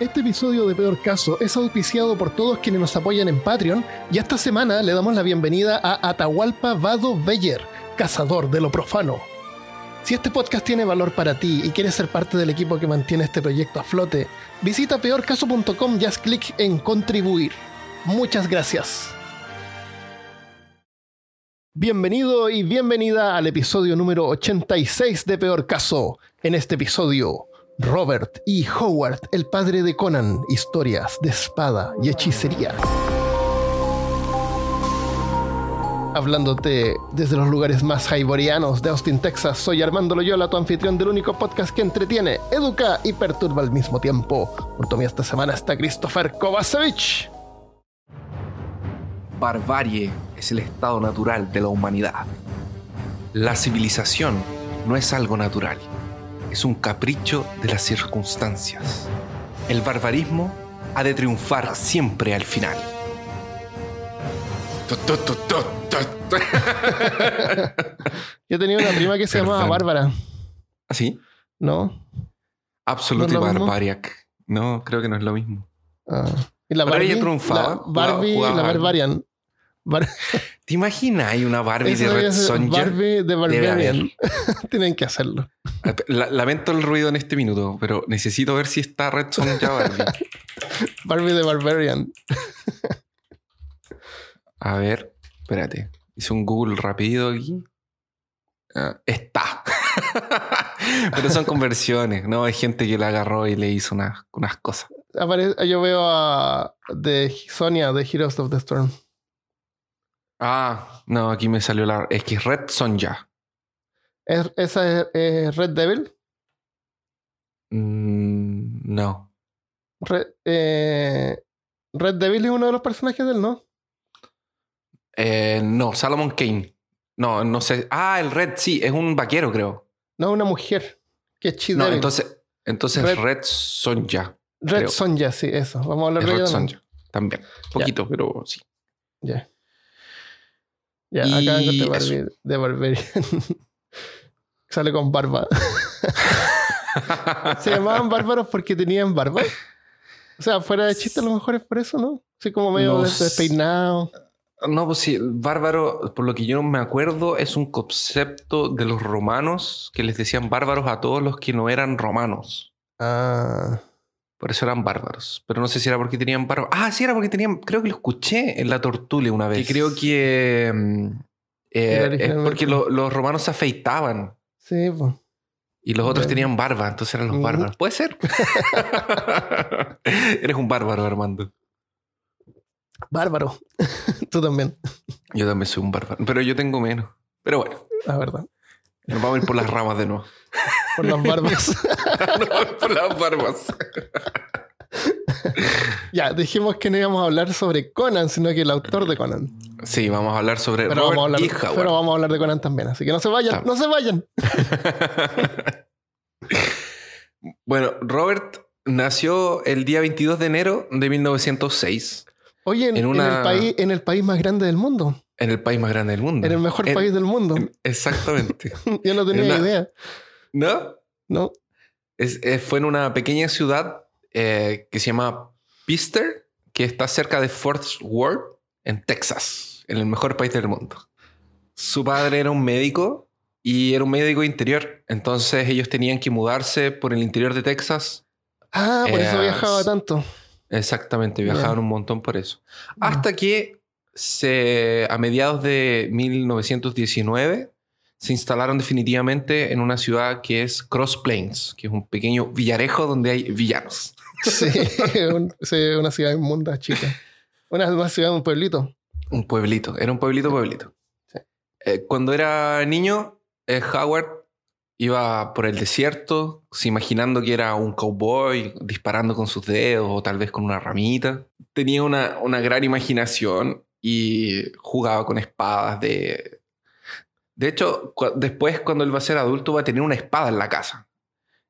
Este episodio de Peor Caso es auspiciado por todos quienes nos apoyan en Patreon y esta semana le damos la bienvenida a Atahualpa Vado Beyer, cazador de lo profano. Si este podcast tiene valor para ti y quieres ser parte del equipo que mantiene este proyecto a flote, visita peorcaso.com y haz clic en contribuir. Muchas gracias. Bienvenido y bienvenida al episodio número 86 de Peor Caso. En este episodio, Robert E. Howard, el padre de Conan, historias de espada y hechicería. Hablándote desde los lugares más haiborianos de Austin, Texas, soy Armando Loyola, tu anfitrión del único podcast que entretiene, educa y perturba al mismo tiempo. Junto a mí esta semana está Christopher Kovacevic. Barbarie es el estado natural de la humanidad. La civilización no es algo natural es un capricho de las circunstancias. El barbarismo ha de triunfar siempre al final. Yo tenía una prima que se llamaba Bárbara. ¿Ah, sí? ¿No? Absolute ¿No Barbariac. No, creo que no es lo mismo. Ah. ¿Y la Barbie? triunfaba. Barbie, la Barbarian. ¿Te imaginas? Hay una Barbie de Red Sonja. Barbie de Barbarian. Tienen que hacerlo. lamento el ruido en este minuto, pero necesito ver si está Red Sonja Barbie. Barbie de Barbarian. A ver, espérate. Hice un Google rápido aquí. Ah, está. pero son conversiones, ¿no? Hay gente que la agarró y le hizo unas, unas cosas. yo veo a de Sonia de Heroes of the Storm. Ah, no, aquí me salió la. Es que es Red Sonja. ¿Es, ¿Esa es, Red Devil? Mm, no. Red, eh, Red Devil es uno de los personajes del no. Eh, no, Salomon Kane. No, no sé. Ah, el Red sí, es un vaquero, creo. No, una mujer. Que es No, entonces, entonces Red, Red Sonja. Red Sonja, sí, eso. Vamos a hablar de Red Sonja. También. Poquito, pero sí. Ya. Ya, acá de Barbie, de Barbarian. Sale con barba. Se llamaban bárbaros porque tenían barba. O sea, fuera de chiste, a lo mejor es por eso, ¿no? Así como medio despeinado. No, pues sí, bárbaro, por lo que yo no me acuerdo, es un concepto de los romanos que les decían bárbaros a todos los que no eran romanos. Ah. Por eso eran bárbaros. Pero no sé si era porque tenían barba. Ah, sí, era porque tenían. Creo que lo escuché en la Tortule una vez. Que creo que. Mm, eh, es porque los romanos se afeitaban. Sí, pues. Y los otros tenían barba, entonces eran los bárbaros. Puede ser. Eres un bárbaro, Armando. Bárbaro. Tú también. Yo también soy un bárbaro. Pero yo tengo menos. Pero bueno. La verdad. Nos vamos a ir por las ramas de nuevo. Por las barbas. no, por las barbas. ya, dijimos que no íbamos a hablar sobre Conan, sino que el autor de Conan. Sí, vamos a hablar sobre pero vamos a hablar, y Pero vamos a hablar de Conan también, así que no se vayan, no se vayan. bueno, Robert nació el día 22 de enero de 1906. Oye, en, el país, en el país más grande del mundo. En el país más grande del mundo. En el mejor país del mundo. exactamente. Yo no tenía idea. ¿No? No. Es, eh, fue en una pequeña ciudad eh, que se llama Pister, que está cerca de Fort Worth, en Texas, en el mejor país del mundo. Su padre era un médico y era un médico interior. Entonces ellos tenían que mudarse por el interior de Texas. Ah, por eso eh, viajaba tanto. Exactamente, viajaban un montón por eso. Hasta que se, a mediados de 1919 se instalaron definitivamente en una ciudad que es Cross Plains, que es un pequeño villarejo donde hay villanos. Sí, una ciudad inmunda, chica. Una, ciudad, un pueblito. Un pueblito, era un pueblito, pueblito. Eh, cuando era niño, eh, Howard iba por el desierto, imaginando que era un cowboy disparando con sus dedos o tal vez con una ramita. Tenía una, una gran imaginación y jugaba con espadas de... De hecho, después cuando él va a ser adulto va a tener una espada en la casa.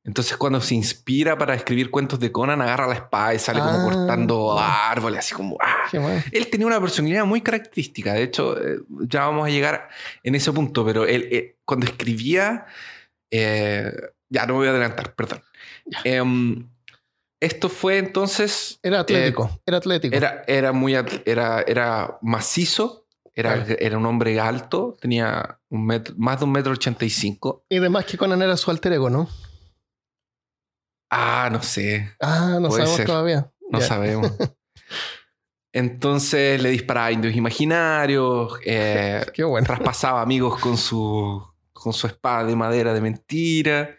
Entonces cuando se inspira para escribir cuentos de Conan, agarra la espada y sale como ah. cortando árboles, así como... ¡ah! Él tenía una personalidad muy característica. De hecho, eh, ya vamos a llegar en ese punto, pero él eh, cuando escribía... Eh, ya no me voy a adelantar, perdón. Em, Esto fue entonces. Era atlético. era atlético. Era, era muy. Era, era macizo. Era, era un hombre alto. Tenía un metro, más de un metro ochenta y cinco. Y además que Conan era su alter ego, ¿no? Ah, no sé. Ah, no sabemos todavía. No sabemos. Entonces le disparaba a indios imaginarios. Eh, Qué bueno. Traspasaba amigos con su, con su espada de madera de mentira.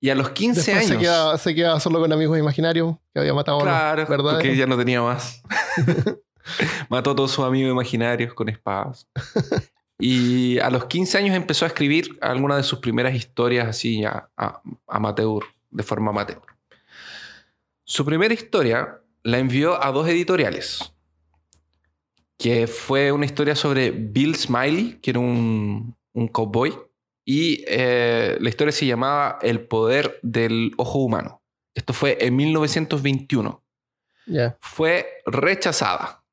Y a los 15 años. Se quedaba, solo con amigos imaginarios que había matado claro, a los Porque ya no tenía más. Mató a todos sus amigos imaginarios con espadas. y a los 15 años empezó a escribir algunas de sus primeras historias así a, a, amateur, de forma amateur. Su primera historia la envió a dos editoriales. Que fue una historia sobre Bill Smiley, que era un, un cowboy y eh, la historia se llamaba El poder del ojo humano. Esto fue en 1921. Fue rechazada.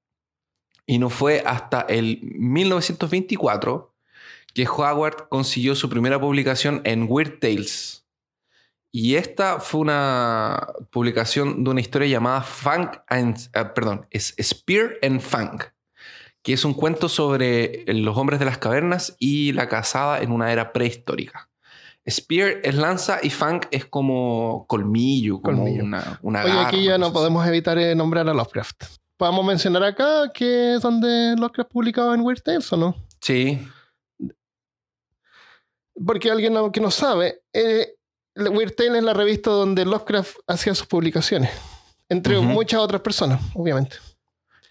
Y no fue hasta el 1924 que Howard consiguió su primera publicación en Weird Tales. Y esta fue una publicación de una historia llamada Funk and, uh, perdón, es Spear and Funk que es un cuento sobre los hombres de las cavernas y la cazada en una era prehistórica. Spear es lanza y Funk es como colmillo, como una, una Oye, aquí ya no podemos evitar eh, nombrar a Lovecraft. ¿Podemos mencionar acá que es donde Lovecraft publicaba en Weird Tales o no? Sí. Porque alguien que no sabe, eh, Weird Tales es la revista donde Lovecraft hacía sus publicaciones. Entre muchas otras personas, obviamente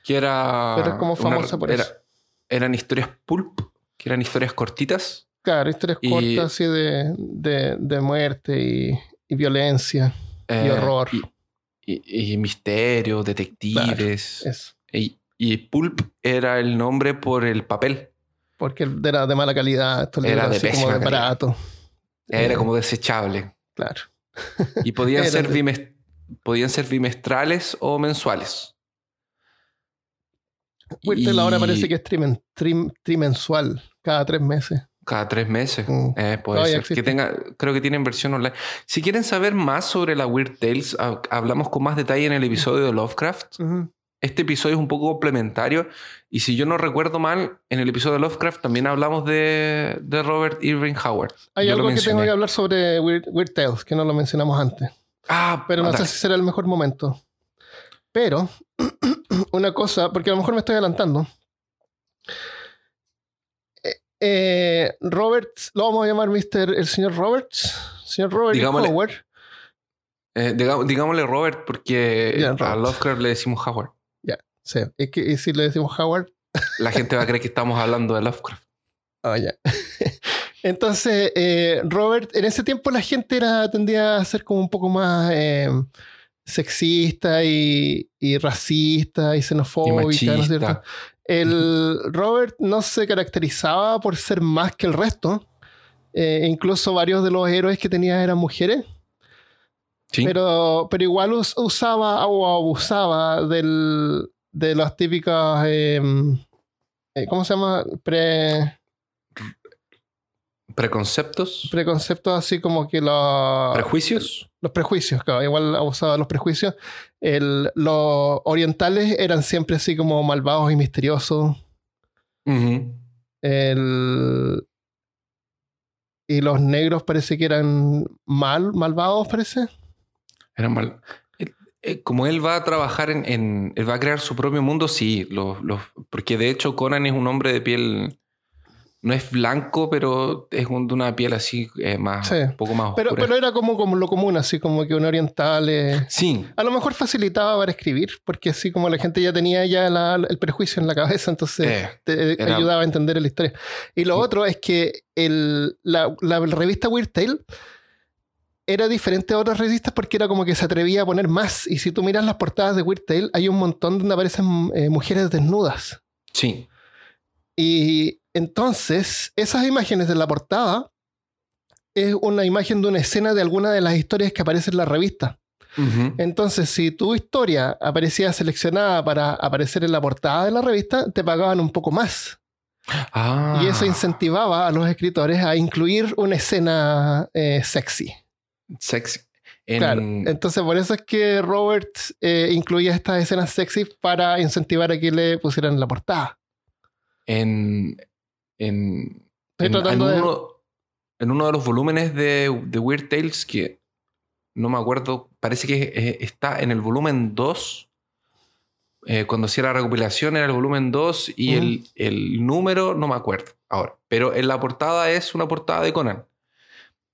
que era... Pero como famosa por eso. Eran historias pulp, que eran historias cortitas. Claro, historias cortas así de, de, muerte y, violencia y eh, horror. Y, misterio, detectives. Y, pulp era el nombre por el papel. Porque era de mala calidad. era de como de barato. Era eh, como desechable. Claro. Y podían ser, podían ser bimestrales o mensuales. Whirtel ahora parece que es trimensual, cada tres meses. Cada tres meses. Mm. Eh, puede ser. Que tenga, creo que tienen versión online. Si quieren saber más sobre la Weird Tales, hablamos con más detalle en el episodio de Lovecraft. Este episodio es un poco complementario. Y si yo no recuerdo mal, en el episodio de Lovecraft también hablamos de, Robert Irving Howard. Hay algo que tengo que hablar sobre Weird, Tales, que no lo mencionamos antes. Ah, pero no sé si será el mejor momento. Pero una cosa, porque a lo mejor me estoy adelantando. Eh, eh, Roberts, lo vamos a llamar Mr. el señor Roberts, señor Robert digámosle, Howard. Eh, digámosle Robert porque a Lovecraft le decimos Howard. Ya, sí. Es que y si le decimos Howard. La gente va a creer que estamos hablando de Lovecraft. Ah, ya. Entonces, Robert, en ese tiempo la gente era, tendía a ser como un poco más sexista y, racista y xenofóbica, ¿no es cierto? El Robert no se caracterizaba por ser más que el resto. Eh, incluso varios de los héroes que tenía eran mujeres. Pero, pero igual usaba o abusaba del, de las típicas. Em, eh, ¿Cómo se llama? Pre. ¿Preconceptos? Preconceptos así como que los... ¿Prejuicios? Los prejuicios, claro. Igual abusaba de los prejuicios. El, los orientales eran siempre así como malvados y misteriosos. el, y los negros parece que eran mal, malvados, parece. Eran mal. Eh, como él va a trabajar en, Él va a crear su propio mundo, sí. Los, los, porque de hecho Conan es un hombre de piel no es blanco, pero es de una piel así eh, más, un poco más pero, Pero era como, como lo común, así como que un oriental. Eh, sí. A lo mejor facilitaba para escribir, porque así como la gente ya tenía ya el prejuicio en la cabeza, entonces eh, te ayudaba a entender la historia. Y lo otro es que el, la, revista Weird Tale era diferente a otras revistas porque era como que se atrevía a poner más. Y si tú miras las portadas de Weird Tale, hay un montón donde aparecen mujeres desnudas. Sí. Y entonces, esas imágenes de la portada es una imagen de una escena de alguna de las historias que aparecen en la revista. Entonces, si tu historia aparecía seleccionada para aparecer en la portada de la revista, te pagaban un poco más. Ah. Y eso incentivaba a los escritores a incluir una escena eh, sexy. Sexy. En- Claro. Entonces, por eso es que Robert eh, incluía estas escenas sexy para incentivar a que le pusieran la portada. en, en, Estoy en, tratando en de. uno, en uno de los volúmenes de, de Weird Tales que no me acuerdo, parece que eh, está en el volumen 2. eh, cuando hacía la recopilación era el volumen 2 y el, el número no me acuerdo ahora. Pero en la portada es una portada de Conan,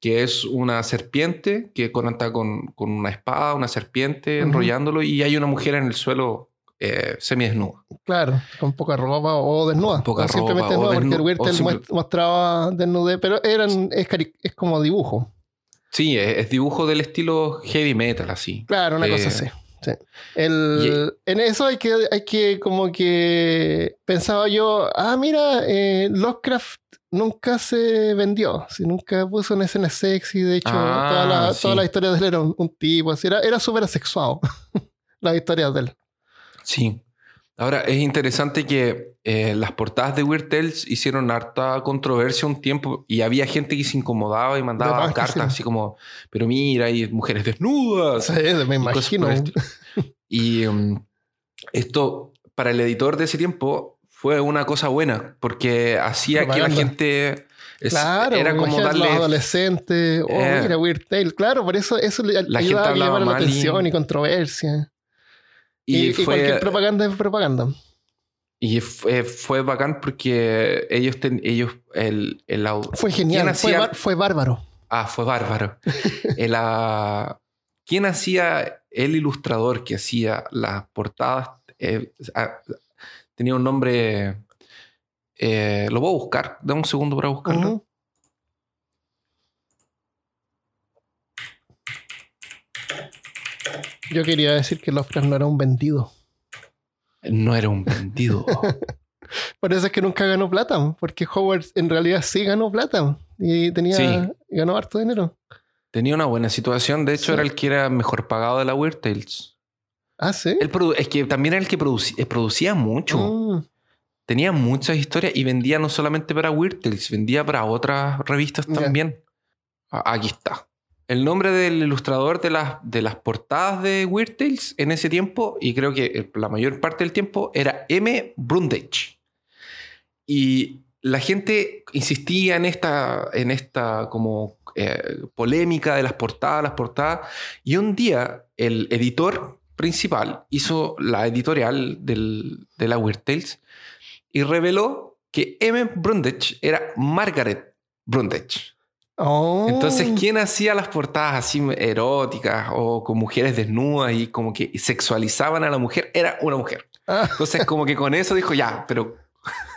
que es una serpiente, que Conan está con, con una espada, una serpiente, enrollándolo y hay una mujer en el suelo eh, semidesnuda. Claro, con poca ropa o desnuda. Con poca o simplemente o desnuda, porque el simple- mostraba desnudez, pero eran, es, como dibujo. Sí, es, es dibujo del estilo heavy metal, así. Claro, una Eh, cosa así. sí. El- En eso hay que, hay que, como que pensaba yo, ah, mira, eh, Lovecraft nunca se vendió, si nunca puso una escena sexy, de hecho, Ah, toda, la, sí. toda la historia de él era un, un tipo, así, era, era súper asexuado, las historias de él. Sí. Ahora, es interesante que eh, las portadas de Weird Tales hicieron harta controversia un tiempo y había gente que se incomodaba y mandaba cartas sí. así como, pero mira, hay mujeres desnudas. Sí, me imagino. Y um, esto, para el editor de ese tiempo, fue una cosa buena porque hacía que la gente... es- Claro, era como darle... los adolescentes, oh, Eh. mira, Weird Tale, claro, por eso eso le La ayudaba gente a llamara la y- atención y controversia. Y, Y, y fue, cualquier propaganda es propaganda. y fue, fue bacán porque ellos, ten- ellos el, el Fue genial, ¿Quién fue, bárbaro. Ah, fue bárbaro. El, ah, ¿Quién hacía el ilustrador que hacía las portadas? Eh, ah, tenía un nombre. eh, lo voy a buscar. Dame un segundo para buscarlo. Yo quería decir que Lovecraft no era un vendido. No era un vendido. Por eso es que nunca ganó plata, porque Howard en realidad sí ganó plata y tenía Sí. ganó harto dinero. Tenía una buena situación. De hecho, Sí. era el que era mejor pagado de la Weird Tales. Ah, sí. Él es que también era el que produci- eh, producía mucho. Mm, Tenía muchas historias y vendía no solamente para Weird Tales, vendía para otras revistas también. Aquí está. El nombre del ilustrador de las, de las portadas de Weird Tales en ese tiempo, y creo que el- la mayor parte del tiempo, era M. Brundage. Y la gente insistía en esta, en esta como eh, polémica de las portadas, las portadas. Y un día el editor principal hizo la editorial del- de la Weird Tales y reveló que M. Brundage era Margaret Brundage. Oh. Entonces, ¿quién hacía las portadas así eróticas o con mujeres desnudas y como que sexualizaban a la mujer? Era una mujer. Ah, Entonces, como que con eso dijo, ya, pero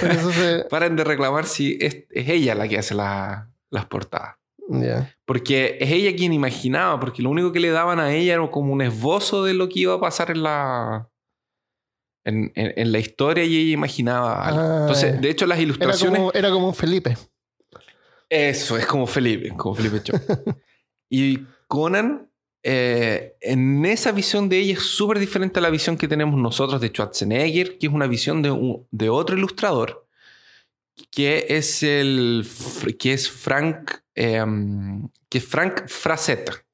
por eso se- paren de reclamar si es, es ella la que hace la- las portadas. ya. Porque es ella quien imaginaba, porque lo único que le daban a ella era como un esbozo de lo que iba a pasar en la, en, en- en la historia y ella imaginaba algo. Ah, Entonces, de hecho, las Era ilustraciones... como, era como un Felipe. Eso, es como Felipe, como Felipe Cho. y Conan, eh, en esa visión de ella es súper diferente a la visión que tenemos nosotros de Schwarzenegger, que es una visión de, un- de otro ilustrador, que es el que es Frank, em, que es Frank Frazetta.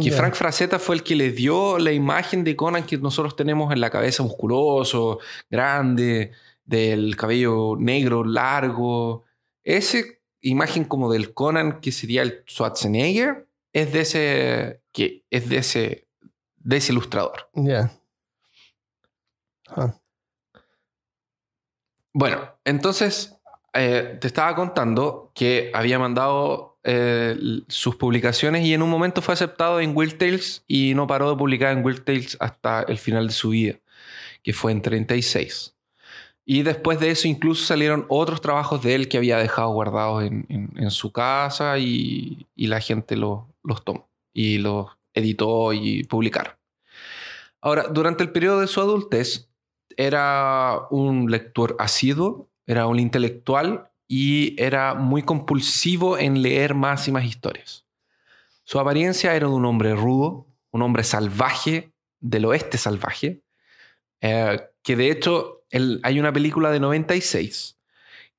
Que. Frank Frazetta fue el que le dio la imagen de Conan que nosotros tenemos en la cabeza musculoso, grande, del cabello negro, largo. Esa imagen como del Conan que sería el Schwarzenegger es de ese, que es de ese, de ese ilustrador. Ya. Ah, Bueno, entonces eh, te estaba contando que había mandado eh, sus publicaciones y en un momento fue aceptado en Weird Tales y no paró de publicar en Weird Tales hasta el final de su vida, que fue en 36. Y después de eso incluso salieron otros trabajos de él que había dejado guardados en, en- su casa y, y la gente lo- los tomó y los editó y publicaron. Ahora, durante el periodo de su adultez, era un lector asiduo, era un intelectual y era muy compulsivo en leer más y más historias. Su apariencia era de un hombre rudo, un hombre salvaje, del oeste salvaje, eh, que de hecho el- hay una película de 96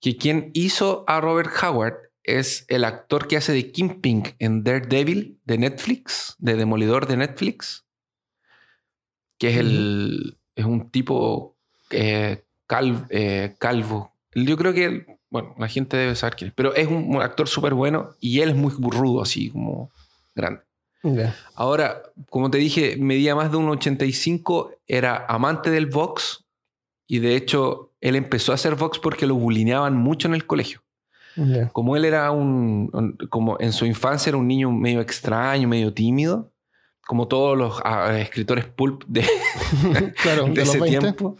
que quien hizo a Robert Howard es el actor que hace de Kingpin en Daredevil de Netflix, de Demolidor de Netflix, que es, el, es un tipo eh, eh, calvo. Yo creo que, bueno, la gente debe saber quién es, pero es un actor súper bueno y él es muy rudo, así como grande. Ahora, como te dije, medía más de 1,85, era amante del box y de hecho él empezó a hacer box porque lo bulineaban mucho en el colegio. Como él era un, como en su infancia era un niño medio extraño, medio tímido, como todos los ah, escritores pulp de, de, ese tiempo,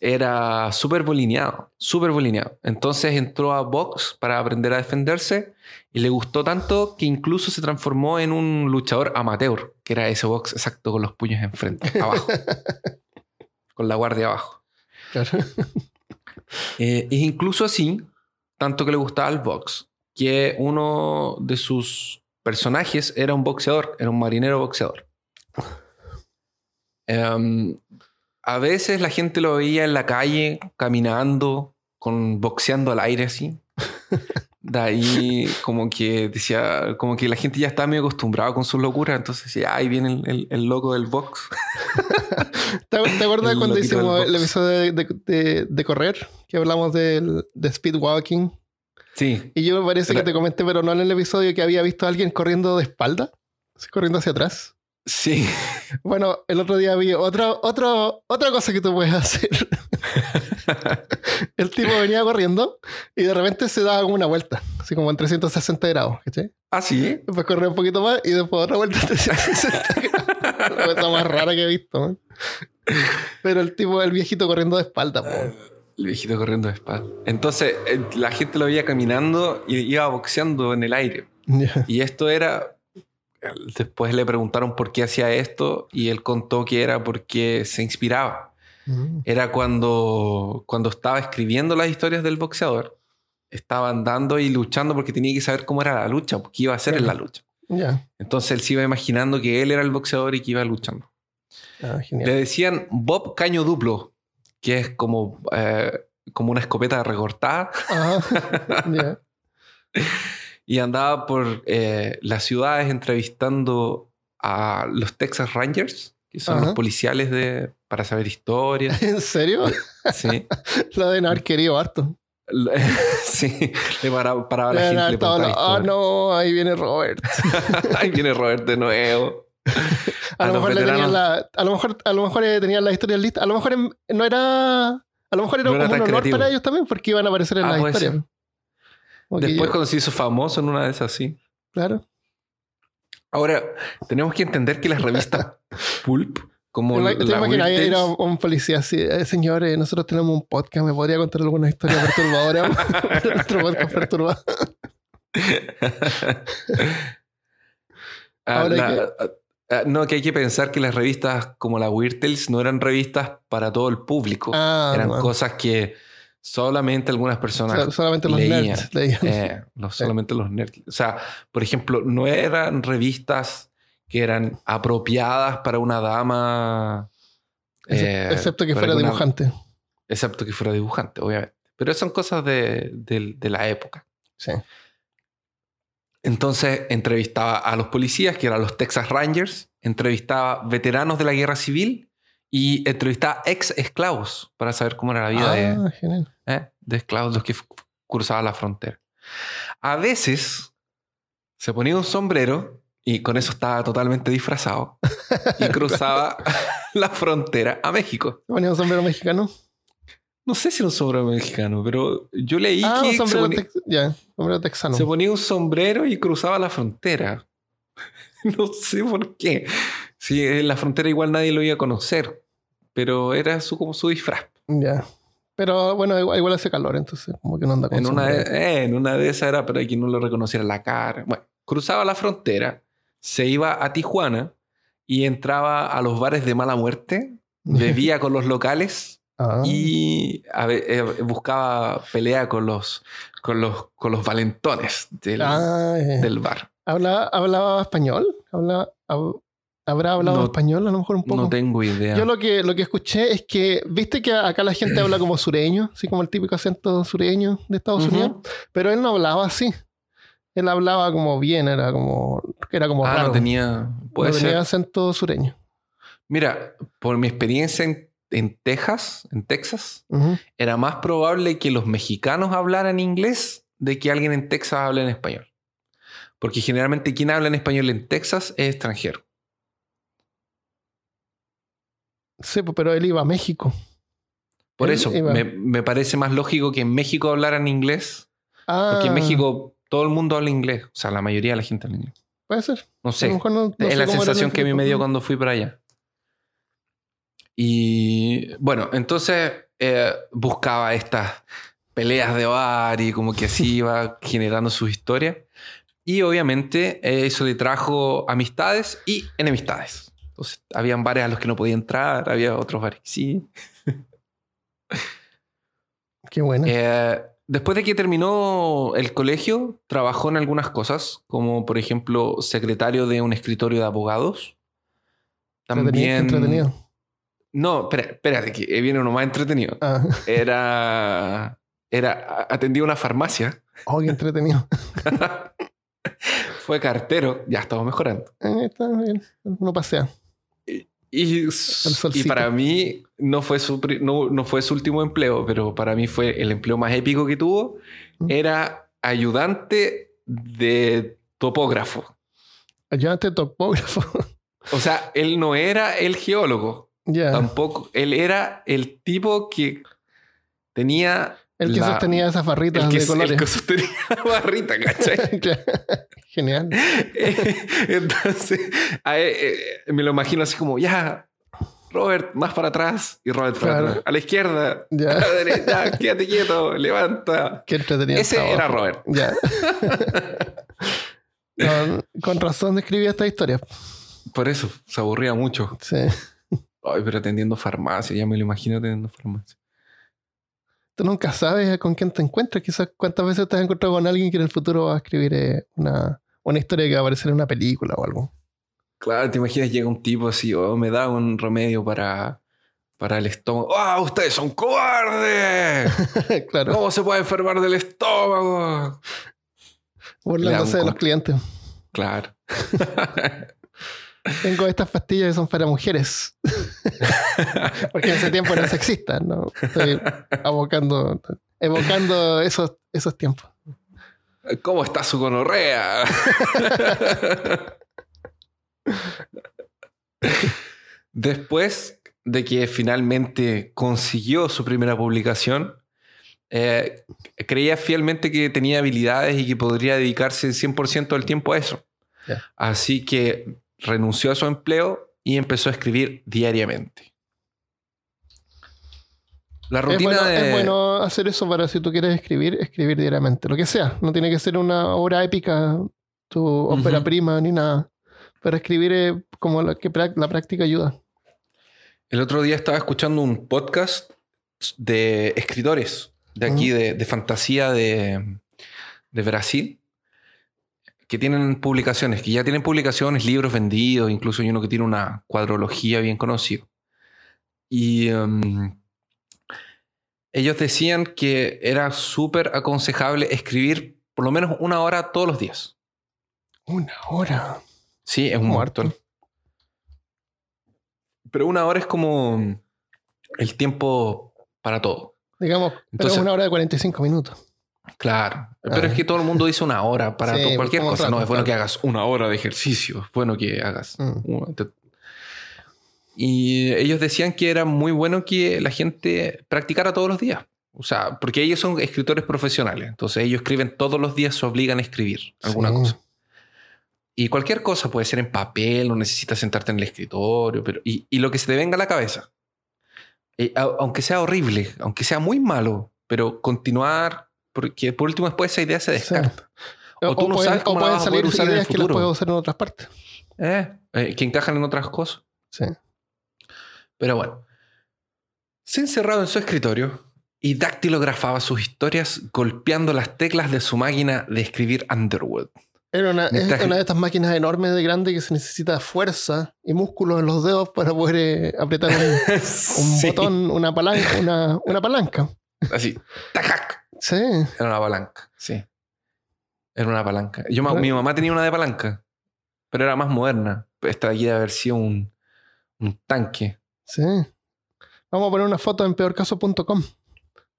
era súper bolineado, súper bolineado. Entonces entró a box para aprender a defenderse y le gustó tanto que incluso se transformó en un luchador amateur, que era ese box exacto con los puños enfrente, abajo, con la guardia abajo. Claro. Eh, incluso así, tanto que le gustaba el box, que uno de sus personajes era un boxeador, era un marinero boxeador. Em, a veces la gente lo veía en la calle caminando, con boxeando al aire así. De ahí como que decía, como que la gente ya está medio acostumbrada con sus locuras, entonces decía, ahí viene el, loco del box. ¿Te, acuerdas cuando hicimos el episodio de, correr? Que hablamos del, de speed walking. Sí. Y yo me parece que te comenté, pero no en el episodio, que había visto a alguien corriendo de espalda, corriendo hacia atrás. Sí. Bueno, el otro día vi otra, otra, otra cosa que tú puedes hacer. el tipo venía corriendo y de repente se daba como una vuelta, así como en 360 grados, ¿cachai? Ah, sí. Después corría un poquito más y después otra vuelta en 360 grados. La cosa más rara que he visto, Pero el tipo, el viejito corriendo de espalda, El viejito corriendo de espalda. Entonces, eh, la gente lo veía caminando y iba boxeando en el aire. Y esto era. Después le preguntaron por qué hacía esto y él contó que era porque se inspiraba Mm. Era cuando, cuando estaba escribiendo las historias del boxeador, estaba andando y luchando porque tenía que saber cómo era la lucha, qué iba a hacer en la lucha. Entonces él se iba imaginando que él era el boxeador y que iba luchando. Ah, Le decían Bob Caño Duplo, que es como, eh, como una escopeta recortada. y andaba por eh, las ciudades entrevistando a los Texas Rangers, que son los policiales de, para saber historias. ¿En serio? Sí. Lo de haber querido harto. sí, le paraba, paraba la gente. Ah, no, ahí viene Robert. ahí viene Robert de nuevo. A, lo, mejor le tenían la, a lo mejor a lo mejor tenían la historia lista. A lo mejor no era a lo mejor era, como un honor para ellos también porque iban a aparecer en ah, la historia. Después cuando se hizo famoso en una de esas, sí. Claro. Ahora, tenemos que entender que las revistas Pulp como ¿Te, te imaginas ir a un policía así? Eh, señores, nosotros tenemos un podcast, ¿me podría contar alguna historia perturbadora? Nuestro podcast perturbado. Ah, ah, ah, no, que hay que pensar que las revistas como la Weird Tales no eran revistas para todo el público. eran cosas que solamente algunas personas solamente los nerds leían. Eh, solamente los nerds. O sea, por ejemplo, no eran revistas que eran apropiadas para una dama. Eh, excepto que fuera dibujante. Excepto que fuera dibujante, obviamente. Pero son cosas de, de, la época. Sí. Entonces entrevistaba a los policías, que eran los Texas Rangers, entrevistaba veteranos de la guerra civil y entrevistaba ex esclavos para saber cómo era la vida de, ah, ¿eh? de esclavos, los que cruzaban la frontera. A veces se ponía un sombrero y con eso estaba totalmente disfrazado y cruzaba la frontera a México. ¿Ponía un sombrero mexicano? No sé si era un sombrero mexicano, pero yo leí ah, que un sombrero, se ponía, sombrero texano. Se ponía un sombrero y cruzaba la frontera. no sé por qué. Sí, en la frontera igual nadie lo iba a conocer, pero era su, como su disfraz. Ya. Pero bueno, igual, hace calor, entonces como que no anda con en una, eh, en una de esas era para que no lo reconociera la cara. Bueno, cruzaba la frontera se iba a Tijuana y entraba a los bares de mala muerte, bebía con los locales ah. y eh, buscaba pelea con los, con los, con los valentones del, ah, eh. del bar. ¿Hablaba, ¿Hablaba español? ¿Habla, ¿Habrá hablado español a lo mejor un poco? No tengo idea. Yo lo que, lo que escuché es que, viste que acá la gente habla como sureño, así como el típico acento sureño de Estados Unidos, pero él no hablaba así. Él hablaba como bien, era como, era como Ah, raro. no tenía. Puede No ser. tenía acento sureño. Mira, por mi experiencia en, en Texas, en Texas, era más probable que los mexicanos hablaran inglés de que alguien en Texas hable en español. Porque generalmente quien habla en español en Texas es extranjero. Sí, pues, pero él iba a México. Por Él eso me, me parece más lógico que en México hablaran inglés. Ah, Porque en México todo el mundo habla inglés. O sea, la mayoría de la gente habla inglés. Puede ser. No sé. no- no es sé la sensación en que a mí me dio cuando fui para allá. Y bueno, entonces eh, buscaba estas peleas de bar y como que así iba generando sus historias. Y obviamente eh, eso le trajo amistades y enemistades. Entonces, habían bares a los que no podía entrar, había otros bares que sí. Qué bueno. Eh, después de que terminó el colegio, trabajó en algunas cosas, como por ejemplo secretario de un escritorio de abogados. También. Entretenido. No, espera, espérate, que viene uno más entretenido. Ah, Era. Era. Atendía una farmacia. oh, qué entretenido. Fue cartero. Ya estamos mejorando. Eh, Está bien. No pasea. Y, y para mí no fue, su, no, no fue su último empleo, pero para mí fue el empleo más épico que tuvo. Mm. Era ayudante de topógrafo. Ayudante topógrafo. O sea, él no era el geólogo, tampoco. Él era el tipo que tenía. El que la- sostenía esas barritas el que, de el colores. que sostenía la barrita, ¿cachai? Genial. Entonces, él, eh, me lo imagino así como, ya, Robert, más para atrás. Y Robert para atrás. A la izquierda, Ya. a la derecha, quédate quieto, levanta. Qué entretenido. Ese trabajo. era Robert. Ya. No, con razón escribí esta historia. Por eso, se aburría mucho. Sí. Ay, pero atendiendo farmacia, ya me lo imagino atendiendo farmacia. Tú nunca sabes con quién te encuentras. Quizás cuántas veces te has encontrado con alguien que en el futuro va a escribir eh, una, una historia que va a aparecer en una película o algo. Claro, te imaginas llega un tipo así, oh, me da un remedio para, para el estómago. ¡Ah, ustedes son cobardes! claro. ¿Cómo se puede enfermar del estómago? Burlándose de los clientes. Claro. Tengo estas pastillas que son para mujeres. Porque en ese tiempo eran sexistas, ¿no? Estoy abocando, evocando esos, esos tiempos. ¿Cómo está su gonorrea? Después de que finalmente consiguió su primera publicación, eh, creía fielmente que tenía habilidades y que podría dedicarse 100% del tiempo a eso. Así que renunció a su empleo y empezó a escribir diariamente. La Es rutina bueno, de... es bueno hacer eso para si tú quieres escribir, escribir diariamente. Lo que sea. No tiene que ser una obra épica, tu ópera prima, ni nada. Pero escribir eh, como la, que la práctica ayuda. El otro día estaba escuchando un podcast de escritores de aquí, de, de fantasía de, de Brasil, que tienen publicaciones, que ya tienen publicaciones, libros vendidos, incluso hay uno que tiene una cuadrología bien conocido. Y um, ellos decían que era súper aconsejable escribir por lo menos una hora todos los días. Una hora. Sí, es un Muerto. Pero una hora es como el tiempo para todo. Digamos, pero Entonces- una hora de 45 minutos. Claro. Pero Ah. es que todo el mundo dice una hora para Sí, to- cualquier cosa. No, es bueno claro. que hagas una hora de ejercicio. Es bueno que hagas. Mm. Y ellos decían que era muy bueno que la gente practicara todos los días. O sea, porque ellos son escritores profesionales. Entonces ellos escriben todos los días, se obligan a escribir alguna Sí. cosa. Y cualquier cosa puede ser en papel, no necesitas sentarte en el escritorio, pero y, y lo que se te venga a la cabeza. Eh, aunque sea horrible, aunque sea muy malo, pero continuar, porque por último después esa idea se Sí. descarta. O tú no pueden, sabes cómo la vas a poder salir usar en el ideas que las puedo usar en otras partes. Eh, eh, que encajan en otras cosas. Sí. Pero bueno, se encerraba en su escritorio y dactilografaba sus historias golpeando las teclas de su máquina de escribir Underwood. Era una, Mientras de estas máquinas enormes de grande que se necesita fuerza y músculos en los dedos para poder eh, apretar un, un Sí, botón, una palanca, una, una palanca. Así, tacac. Sí. Era una palanca, sí. Era una palanca. Yo, mi mamá tenía una de palanca, pero era más moderna. Esta de aquí debe haber sido un, un tanque. Sí. Vamos a poner una foto en peorcaso.com.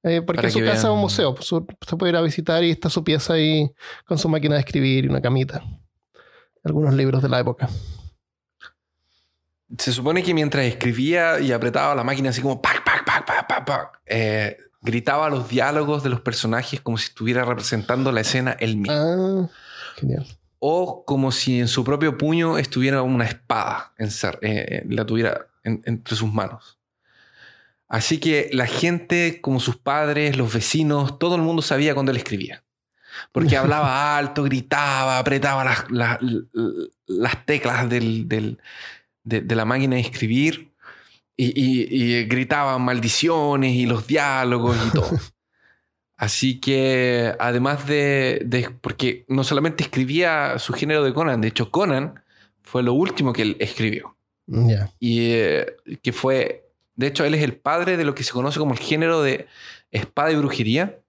Eh, porque su casa es un museo. pues, su- se puede ir a visitar y está su pieza ahí con su máquina de escribir y una camita. Algunos libros de la época. Se supone que mientras escribía y apretaba la máquina así como pac, pac, pac, pac, pac, pac, eh, gritaba los diálogos de los personajes como si estuviera representando la escena él mismo. Ah, genial. O como si en su propio puño estuviera una espada, encer- eh, eh, la tuviera en- entre sus manos. Así que la gente, como sus padres, los vecinos, todo el mundo sabía cuando él escribía. Porque hablaba alto, gritaba, apretaba las, las- las teclas del- del- de, de la máquina de escribir y, y- y gritaba maldiciones y los diálogos y todo. Así que, además de, de- Porque no solamente escribía su género de Conan, de hecho, Conan fue lo último que él escribió. Y eh, que fue. De hecho, él es el padre de lo que se conoce como el género de espada y brujería,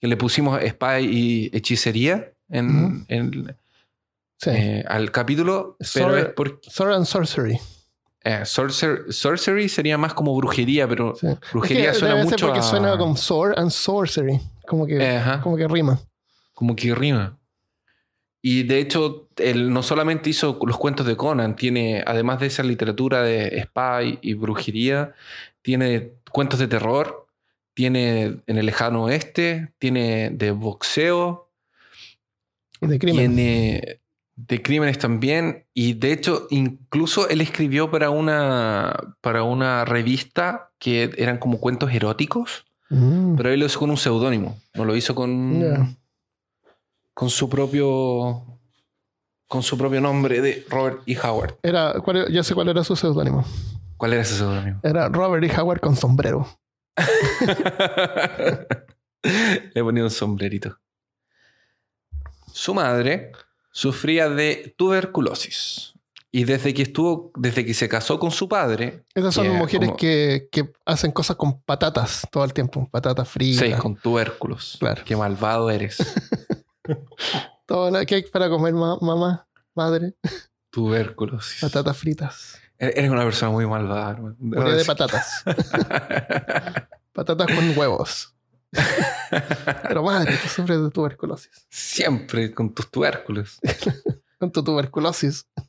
que le pusimos espada y hechicería en, Ujú. en- Sí. eh, al capítulo, pero Sword- es porque. Sword and Sorcery. Eh, sorcer- sorcery sería más como brujería, pero Sí. brujería Es que suena mucho porque a- suena con Sword and Sorcery. Como que, ajá. como que rima. como que rima. Y de hecho, él no solamente hizo los cuentos de Conan, tiene, además de esa literatura de spy y brujería, tiene cuentos de terror, tiene en el lejano oeste, tiene de boxeo, Y de crimen. tiene de crímenes también. Y de hecho, incluso él escribió para una, para una revista que eran como cuentos eróticos. Mm. Pero él lo hizo con un seudónimo. No lo hizo con. Con su propio. Con su propio nombre de Robert E. Howard. Era, ¿cuál ya sé cuál era su seudónimo. ¿Cuál era ese seudónimo? Era Robert E. Howard con sombrero. Le he ponido un sombrerito. Su madre sufría de tuberculosis. Y desde que estuvo. Desde que se casó con su padre. Esas son que mujeres como- que, que hacen cosas con patatas todo el tiempo. Patatas fritas. Sí, con tubérculos. Claro. Qué malvado eres. Todo lo que hay para comer ma- mamá, madre. Tuberculosis. Patatas fritas. Eres una persona muy malvada. hermano. De patatas. Patatas con huevos. Pero madre, tú sufres de tuberculosis. Siempre con tus tubérculos. Con tu tuberculosis. Oh,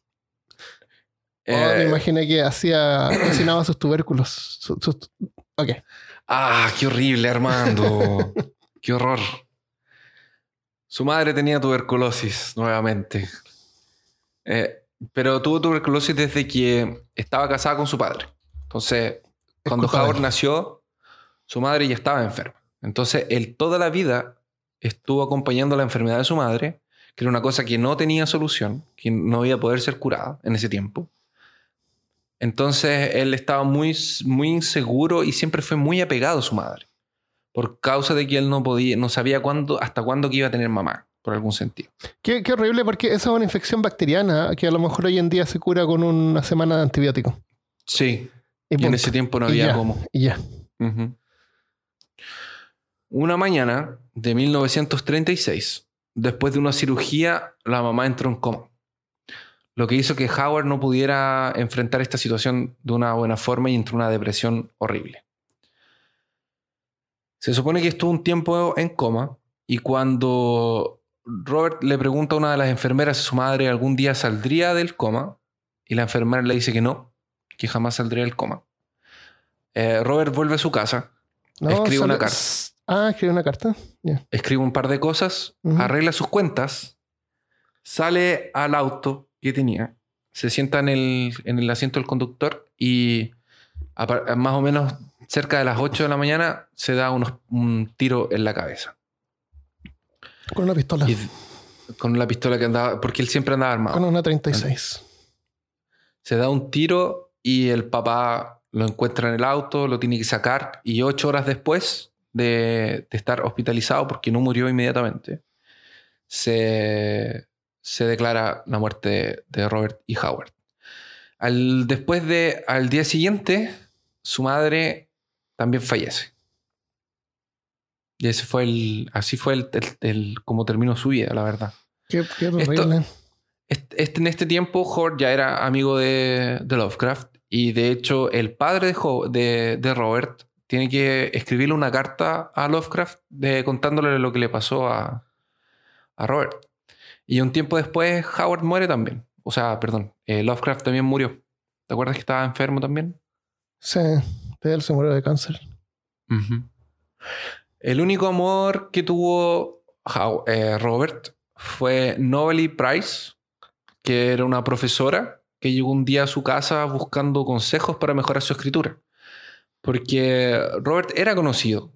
Eh, me imaginé que hacía, cocinaba sus tubérculos. Sus- ok. Ah, qué horrible, Armando. qué horror. Su madre tenía tuberculosis nuevamente. Eh, pero tuvo tuberculosis desde que estaba casada con su padre. Entonces, cuando él. nació, su madre ya estaba enferma. Entonces, él toda la vida estuvo acompañando la enfermedad de su madre, que era una cosa que no tenía solución, que no iba a poder ser curada en ese tiempo. Entonces él estaba muy, muy inseguro y siempre fue muy apegado a su madre. Por causa de que él no podía, no sabía cuándo, hasta cuándo que iba a tener mamá, por algún sentido. Qué, qué horrible porque esa es una infección bacteriana que a lo mejor hoy en día se cura con una semana de antibiótico. Sí. Y, Y en ese tiempo no Y había ya, cómo. Y ya. Ujú. Una mañana de 1936, después de una cirugía, la mamá entró en coma. Lo que hizo que Howard no pudiera enfrentar esta situación de una buena forma y entró en una depresión horrible. Se supone que estuvo un tiempo en coma y cuando Robert le pregunta a una de las enfermeras si su madre algún día saldría del coma y la enfermera le dice que no, que jamás saldría del coma. Eh, Robert vuelve a su casa, Escribe solo- una carta. Ah, escribe una carta. Escribe un par de cosas, arregla sus cuentas, sale al auto que tenía, se sienta en el, en el asiento del conductor y a más o menos cerca de las 8 de la mañana se da unos- un tiro en la cabeza. Con una pistola. Y con la pistola que andaba, porque él siempre andaba armado. Con una 36. Se da un tiro y el papá lo encuentra en el auto, lo tiene que sacar y ocho horas después de, de estar hospitalizado, porque no murió inmediatamente, se, se declara la muerte de, Robert E. Howard. Al, después de, al día siguiente, su madre también fallece. Y ese fue el, así fue el, el- el- como terminó su vida, la verdad. Qué. Este, este- en este tiempo, Howard ya era amigo de, de Lovecraft y de hecho el padre de, de- de Robert tiene que escribirle una carta a Lovecraft de, contándole lo que le pasó a, a Robert. Y un tiempo después Howard muere también. O sea, perdón, eh, Lovecraft también murió. ¿Te acuerdas que estaba enfermo también? Sí, él se murió de cáncer. El único amor que tuvo How- eh, Robert fue Novelty Price, que era una profesora que llegó un día a su casa buscando consejos para mejorar su escritura. Porque Robert era conocido,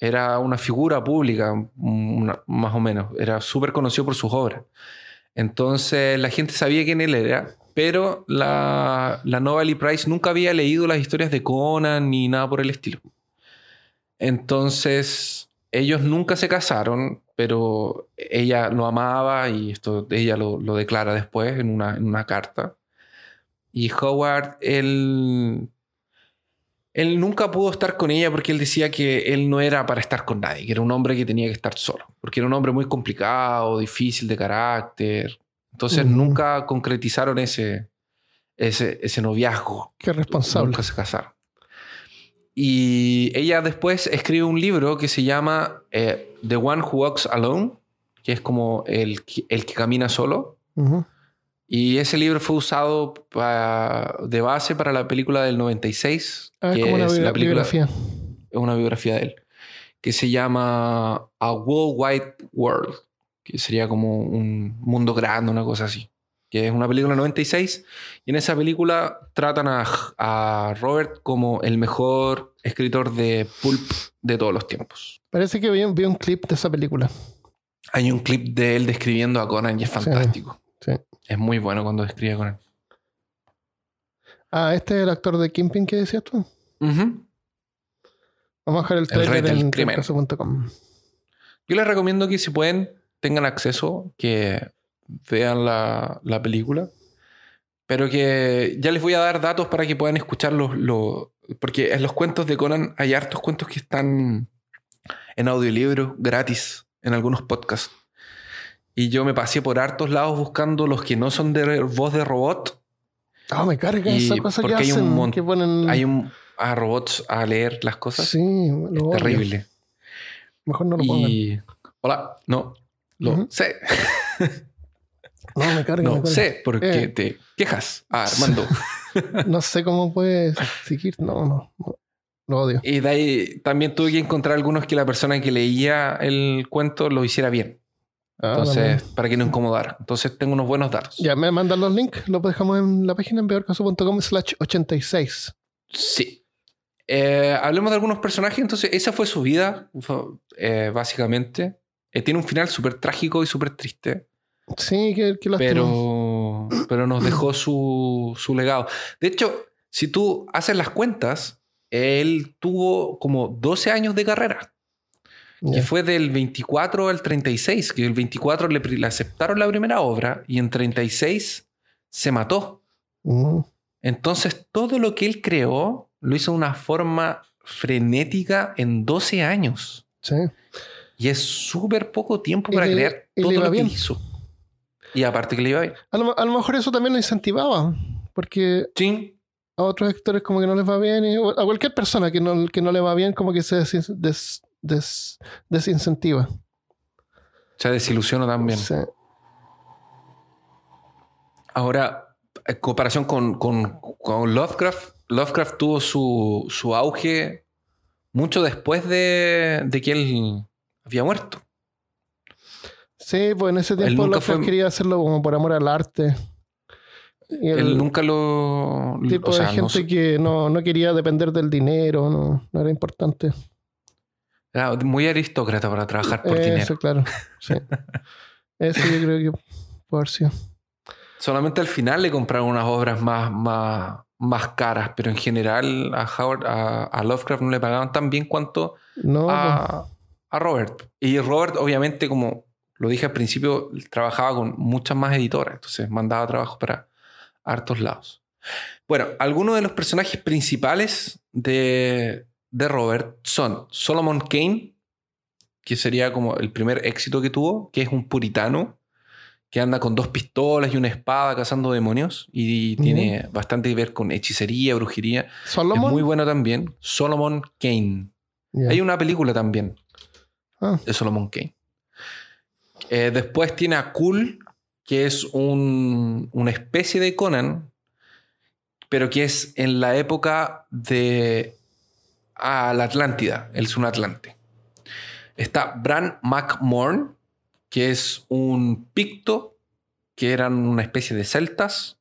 era una figura pública, más o menos, era súper conocido por sus obras. Entonces la gente sabía quién él era, pero la, la Novelty Price nunca había leído las historias de Conan ni nada por el estilo. Entonces, ellos nunca se casaron, pero ella lo amaba y esto ella lo, lo declara después en una, en una carta. Y Howard, él, él nunca pudo estar con ella porque él decía que él no era para estar con nadie, que era un hombre que tenía que estar solo, porque era un hombre muy complicado, difícil de carácter. Entonces nunca concretizaron ese, ese, ese noviazgo. Qué responsable. Nunca se casaron. Y ella después escribe un libro que se llama eh, The One Who Walks Alone, que es como el, que- el que camina solo. Ujú. Y ese libro fue usado pa- de base para la película del 96, Ah, que como una es la película, biografía. es una biografía de él, que se llama A World Wide World, que sería como un mundo grande, una cosa así. Que es una película del 96, y en esa película tratan a, a Robert como el mejor escritor de pulp de todos los tiempos. Parece que vi, vi un clip de esa película. Hay un clip de él describiendo a Conan y es fantástico. sí. Es muy bueno cuando describe a Conan. Ah, este es el actor de Kimping que decías tú. Vamos a dejar el rey trailer del en crimen. caso.com. Yo les recomiendo que si pueden, tengan acceso, que vean la, la película. Pero que ya les voy a dar datos para que puedan escuchar los, los- Porque en los cuentos de Conan hay hartos cuentos que están en audiolibro gratis en algunos podcasts. Y yo me pasé por hartos lados buscando los que no son de voz de robot. Ah, me carga Y esa cosa que porque hay un hacen. que ponen. Hay un, a robots a leer las cosas. Sí, lo es terrible. Mejor no lo pongan. Y. Hola, no. Lo sé. No, me carga. me No carga. sé porque Eh. te quejas. Ah, Armando. No sé cómo puedes seguir. No, no, no. Lo odio. y de ahí también tuve que encontrar algunos que la persona que leía el cuento lo hiciera bien. Ah, Entonces, también. para que no incomodara. Entonces, tengo unos buenos datos. Ya me mandan los links. Los dejamos en la página en peorcaso.com slash 86. Sí. Eh, hablemos de algunos personajes. Entonces, esa fue su vida, eh, básicamente. Eh, tiene un final súper trágico y súper triste. Sí, que, que pero, pero nos dejó su, su legado. De hecho, si tú haces las cuentas, él tuvo como 12 años de carrera, que Ya. fue del 24 al 36, que el 24 le, aceptaron la primera obra y en 36 se mató. Mm. Entonces, todo lo que él creó lo hizo de una forma frenética en 12 años. Sí. Y es súper poco tiempo para crear y todo lo que bien. hizo. Y aparte que le iba bien. A lo, a lo mejor eso también lo incentivaba. Porque Sí, a otros actores como que no les va bien. y- a cualquier persona que no, que no le va bien, como que se des, des- des- desincentiva. se desilusionó también. Sí. Ahora, en comparación con, con- con Lovecraft, Lovecraft tuvo su, su auge mucho después de, de que él había muerto. Sí, pues en ese tiempo Lovecraft fue- quería hacerlo como por amor al arte. Y Él nunca lo... tipo o sea, de gente que no, no quería depender del dinero, no, no era importante. Era muy aristócrata para trabajar por Eso, dinero. claro. Sí. Eso yo creo que haber sido. Solamente al final le compraron unas obras más, más, más caras, pero en general a, Howard, a, a Lovecraft no le pagaban tan bien cuanto No, pues, a, a Robert. Y Robert, obviamente, como lo dije al principio, trabajaba con muchas más editoras, entonces mandaba trabajo para hartos lados. Bueno, algunos de los personajes principales de, de Robert son Solomon Kane, que sería como el primer éxito que tuvo, que es un puritano que anda con dos pistolas y una espada cazando demonios y tiene bastante que ver con hechicería, brujería. ¿Solomon? Es muy bueno también. Solomon Kane. Hay una película también Ah, de Solomon Kane. Eh, después tiene a Cool, que es un- una especie de Conan, pero que es en la época de ah, la Atlántida. Él es un Atlante. Está Bran McMorn, que es un picto, que eran una especie de celtas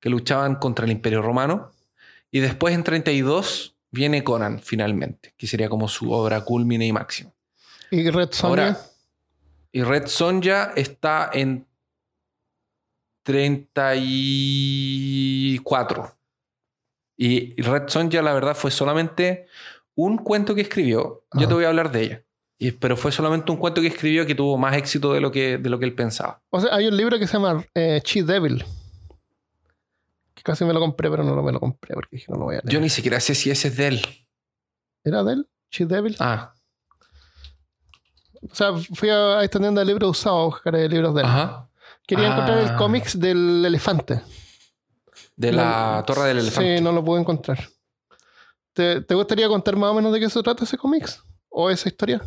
que luchaban contra el Imperio Romano. Y después en 32 viene Conan, finalmente, que sería como su obra culmine y máxima. ¿Y Red Sonja? Ahora, y Red Sonja está en 34. Y Red Sonja, la verdad, fue solamente un cuento que escribió. Yo te voy a hablar de ella. Y- pero fue solamente un cuento que escribió que tuvo más éxito de lo que, de lo que él pensaba. O sea, hay un libro que se llama eh, Chi Devil. Que casi me lo compré, pero no lo me lo compré porque dije no lo voy a leer. Yo ni siquiera sé si ese es de él. ¿Era de él? Chi Devil. Ah, O sea, fui a esta tienda de libros usados a buscar eh, libros de él. ajá. Quería encontrar el Ah. cómics del elefante. De la No- Torre del Elefante. Sí, no lo pude encontrar. ¿Te, te gustaría contar más o menos de qué se trata ese cómics? ¿O esa historia?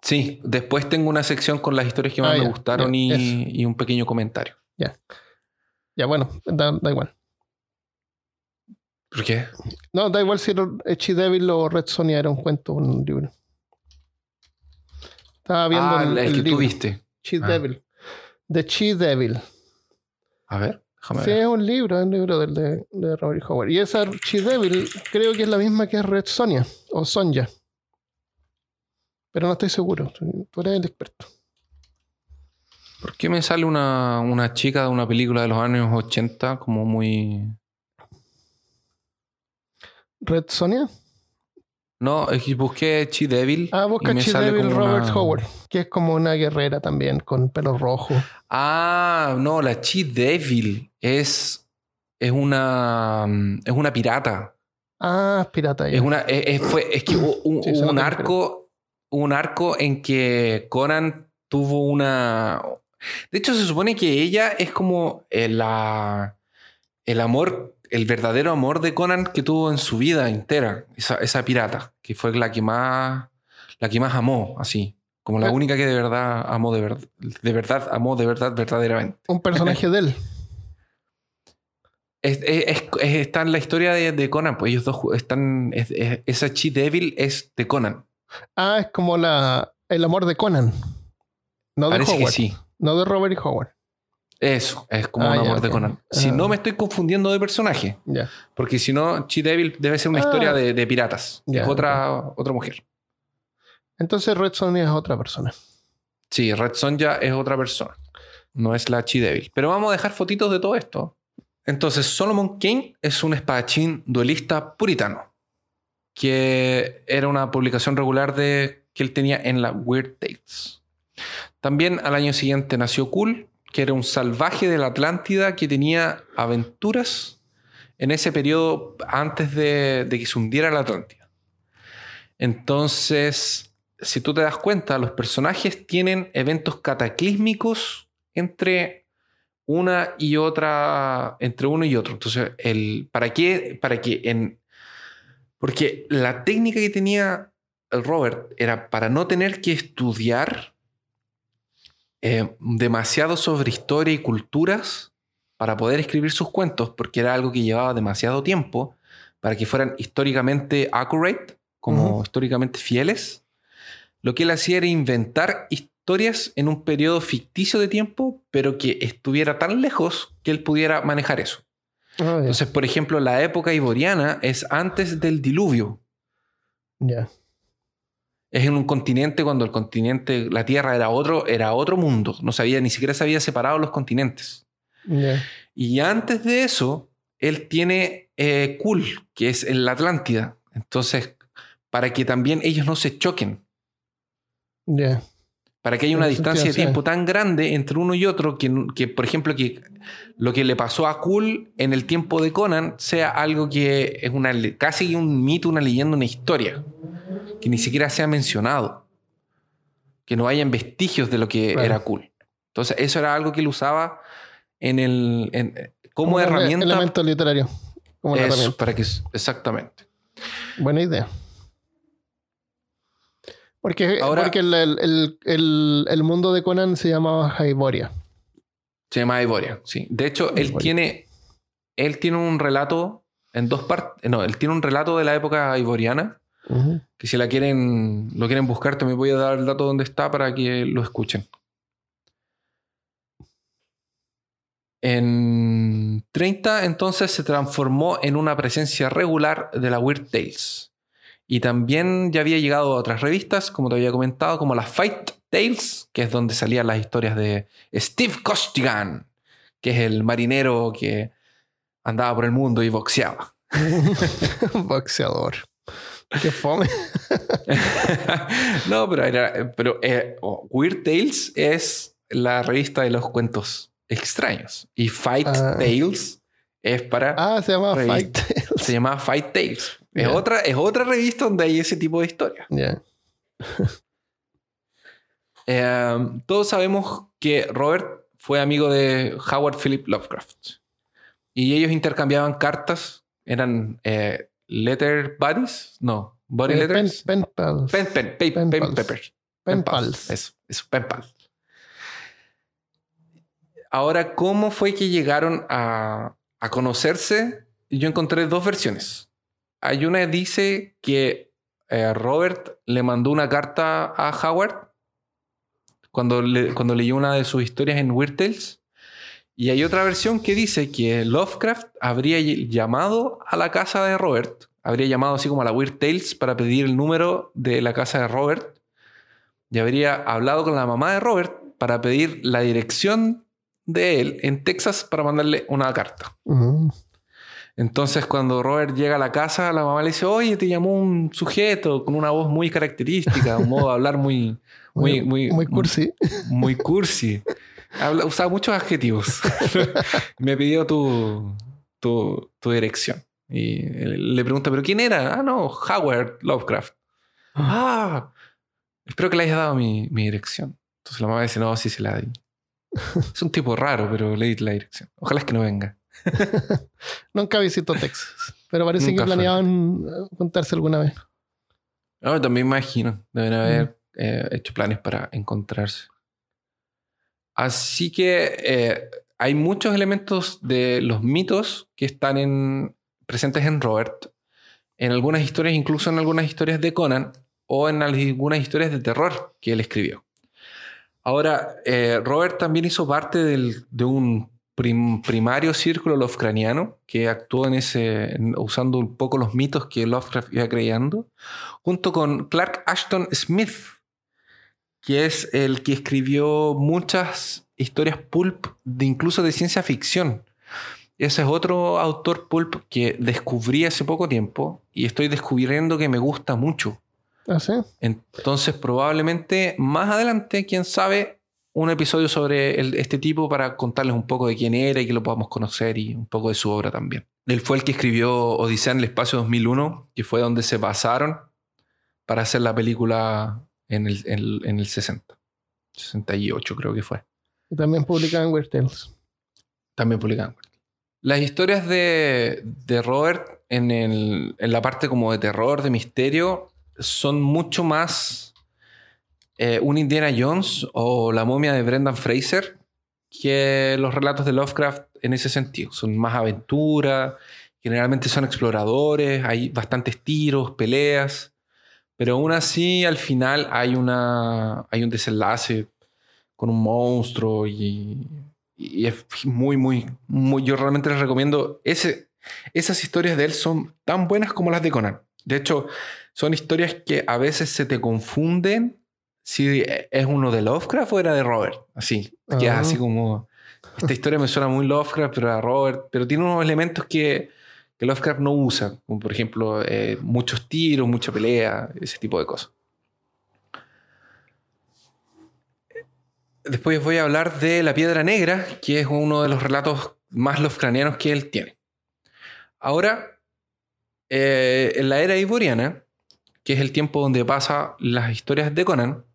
Sí, después tengo una sección con las historias que más Ah, me ya, gustaron ya, y, un pequeño comentario. Ya, bueno, da, da igual. ¿Por qué? No, da igual si era Devil o Red Sonia era un cuento o un libro. Estaba viendo ah, el, el, el que libro. tú viste. Ah. Devil. The Chi Devil. A ver, déjame Sí, ver. es un libro, es un libro del de, de Robert Howard. Y esa Chi Devil creo que es la misma que es Red Sonia o Sonja. Pero no estoy seguro. Tú tú eres el experto. ¿Por qué me sale una, una chica de una película de los años 80 como muy... ¿Red Sonia? No, es que busqué Chi Devil. Ah, busca Chi Devil Robert una- Howard, que es como una guerrera también, con pelo rojo. Ah, no, la Chi Devil es, es una es una pirata. Ah, es pirata ya. Es una es, es- fue, es que hubo un, Sí, arco un arco en que Conan tuvo una de hecho se supone que ella es como el, la, el amor el verdadero amor de Conan que tuvo en su vida entera esa, esa pirata que fue la que más la que más amó así como la única que de verdad amó de verdad de verdad amó de verdad verdaderamente Un personaje de él. Es- es- es- es- está en la historia de, de Conan, pues ellos dos están. es- es- esa Chi Devil es de Conan. Ah, es como la, el amor de Conan. No de Parece Howard. que sí. No de Robert E. Howard. Eso, es como Ah, un amor de. Conan. Si Ah. no me estoy confundiendo de personaje, porque si no, Chi Devil debe ser una Ah. historia de, de piratas. Es otra, otra mujer. Entonces Red Sonia es otra persona. Sí, Red Sonja es otra persona. No es la Chi Devil. Pero vamos a dejar fotitos de todo esto. Entonces, Solomon King es un espadachín duelista puritano. Que era una publicación regular de, que él tenía en la Weird Tales. También al año siguiente nació Cool, que era un salvaje de la Atlántida que tenía aventuras en ese periodo antes de, que se hundiera la Atlántida. Entonces, si tú te das cuenta, los personajes tienen eventos cataclísmicos entre una y otra, entre uno y otro. Entonces, el, ¿para qué? Para que en... Porque la técnica que tenía el Robert era para no tener que estudiar eh, demasiado sobre historia y culturas para poder escribir sus cuentos, porque era algo que llevaba demasiado tiempo para que fueran históricamente accurate, como históricamente fieles. Lo que él hacía era inventar historias en un periodo ficticio de tiempo, pero que estuviera tan lejos que él pudiera manejar eso. Ah. Entonces, por ejemplo, la época iboriana es antes del diluvio. ya. Es en un continente cuando el continente, la Tierra era otro, era otro mundo. No sabía, ni siquiera se había separado los continentes. Y antes de eso, él tiene eh, Kul, que es en la Atlántida. Entonces, para que también ellos no se choquen, para que haya una distancia de sí. tiempo tan grande entre uno y otro, que, que, por ejemplo, que lo que le pasó a Kul en el tiempo de Conan sea algo que es una, casi un mito, una leyenda, una historia, que ni siquiera se ha mencionado. que no hayan vestigios de lo que Claro. era cool. Entonces, eso era algo que él usaba en el, en- como, herramienta. Elemento literario. Como una Eso, herramienta. para que, exactamente. Buena idea. Porque, Ahora- porque el, el- el- el- el mundo de Conan se llamaba Hyboria. Se llama Ivoria, sí. De hecho, él tiene, él tiene un relato en dos partes. No, él tiene un relato de la época Que si la quieren, lo quieren buscar, también voy a dar el dato donde está para que lo escuchen. En 30, entonces se transformó en una presencia regular de la Weird Tales. Y también ya había llegado a otras revistas, como te había comentado, como la Fight Tales, que es donde salían las historias de Steve Costigan, que es el marinero que andaba por el mundo y boxeaba. Boxeador. Qué fome. no, pero era. Pero eh, oh, Weird Tales es la revista de los cuentos extraños. Y Fight Ah. Tales es para. Ah, se llama Fight. Revista. Se llama Fight Tales. Es, otra, es otra revista donde hay ese tipo de historias. Ya. Eh, todos sabemos que Robert fue amigo de Howard Philip Lovecraft. Y ellos intercambiaban cartas. Eran eh, letter buddies. No, body Eh, pen, letters. pen pals. Pen, pen, pe- Pen pen pals. peppers. Pen pals. pals. Eso, eso, pen pals. Ahora, ¿cómo fue que llegaron a, a conocerse? Yo encontré dos versiones. Hay una que dice que eh, Robert le mandó una carta a Howard cuando, le- cuando leyó una de sus historias en Weird Tales. Y hay otra versión que dice que Lovecraft habría ll- llamado a la casa de Robert, habría llamado así como a la Weird Tales para pedir el número de la casa de Robert y habría hablado con la mamá de Robert para pedir la dirección de él en Texas para mandarle una carta. Entonces, cuando Robert llega a la casa, la mamá le dice: Oye, te llamó un sujeto con una voz muy característica, un modo de hablar muy, muy, muy, muy cursi. muy cursi. Habla, usaba muchos adjetivos. Me pidió tu, tu, tu dirección. Y le pregunta, ¿pero quién era? Ah, no, Howard Lovecraft. Ah, espero que le hayas dado mi, mi dirección. Entonces la mamá dice, no, sí se la di. Es un tipo raro, pero le di la dirección. Ojalá es que no venga. Nunca visitó Texas. Pero parece Nunca que fue. planeaban eh, juntarse alguna vez. No, también me imagino. Deben haber eh, hecho planes para encontrarse. Así que eh, hay muchos elementos de los mitos que están en, presentes en Robert. En algunas historias, incluso en algunas historias de Conan o en algunas historias de terror que él escribió. Ahora, eh, Robert también hizo parte de un prim- primario círculo lovecraftiano que actuó en ese, usando un poco los mitos que Lovecraft iba creando, junto con Clark Ashton Smith, que es el que escribió muchas historias pulp, de incluso de ciencia ficción. Ese es otro autor pulp que descubrí hace poco tiempo y estoy descubriendo que me gusta mucho. ¿Ah, sí? Entonces, probablemente más adelante, quién sabe, un episodio sobre el- este tipo para contarles un poco de quién era y que lo podamos conocer y un poco de su obra también. Él fue el que escribió Odisea en el Espacio 2001, que fue donde se basaron para hacer la película en el, en el- en el 60. 68 creo que fue. Y también publicaban Weird Tales. También publicaban. Las historias de, de Robert en, el- en la parte como de terror, de misterio, son mucho más eh, un Indiana Jones o la momia de Brendan Fraser que los relatos de Lovecraft en ese sentido. Son más aventura, generalmente son exploradores, hay bastantes tiros, peleas, pero aún así al final hay, una, hay un desenlace con un monstruo y, y es muy, muy, muy... Yo realmente les recomiendo... Ese, esas historias de él son tan buenas como las de Conan. De hecho, son historias que a veces se te confunden si es uno de Lovecraft o era de Robert. Así, que es Ah. así como... Esta historia me suena muy Lovecraft, pero a Robert, pero tiene unos elementos que, que Lovecraft no usa, como por ejemplo eh, muchos tiros, mucha pelea, ese tipo de cosas. Después voy a hablar de La Piedra Negra, que es uno de los relatos más Lovecraftianos que él tiene. Ahora, eh, en la era iboriana, que es el tiempo donde pasa las historias de Conan,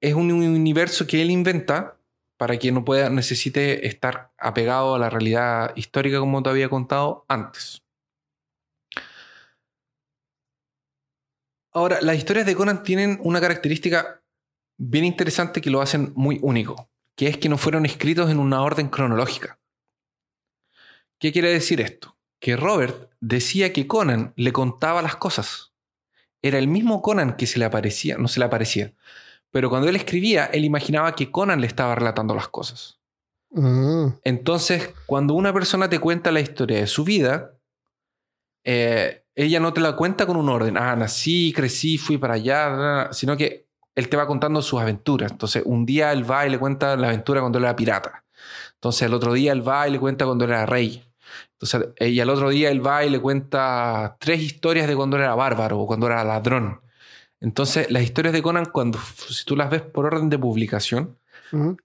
es un universo que él inventa para que no pueda, necesite estar apegado a la realidad histórica como te había contado antes. Ahora, las historias de Conan tienen una característica bien interesante que lo hacen muy único, que es que no fueron escritos en una orden cronológica. ¿Qué quiere decir esto? Que Robert decía que Conan le contaba las cosas. Era el mismo Conan que se le aparecía, no se le aparecía. Pero cuando él escribía, él imaginaba que Conan le estaba relatando las cosas. Mm. Entonces, cuando una persona te cuenta la historia de su vida, eh, ella no te la cuenta con un orden. Ah, nací, crecí, fui para allá, sino que él te va contando sus aventuras. Entonces, un día él va y le cuenta la aventura cuando él era pirata. Entonces, el otro día él va y le cuenta cuando él era rey. Entonces, y al otro día él va y le cuenta tres historias de cuando era bárbaro o cuando era ladrón. Entonces, las historias de Conan, cuando si tú las ves por orden de publicación,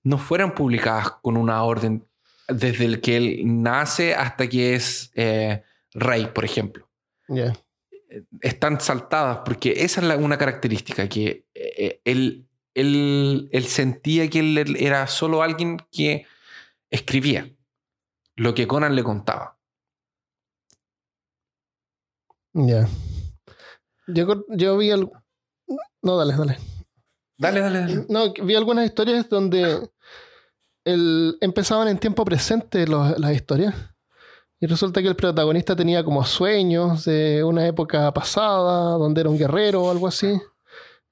no fueran publicadas con una orden desde el que él nace hasta que es eh, rey, por ejemplo. Están saltadas porque esa es la- una característica, que eh, él, él, él sentía que él era solo alguien que escribía lo que Conan le contaba. Ya. Yo, yo vi al... No, dale, dale. Dale, dale, dale. No, vi algunas historias donde el, empezaban en tiempo presente los- las historias. Y resulta que el protagonista tenía como sueños de una época pasada, donde era un guerrero o algo así.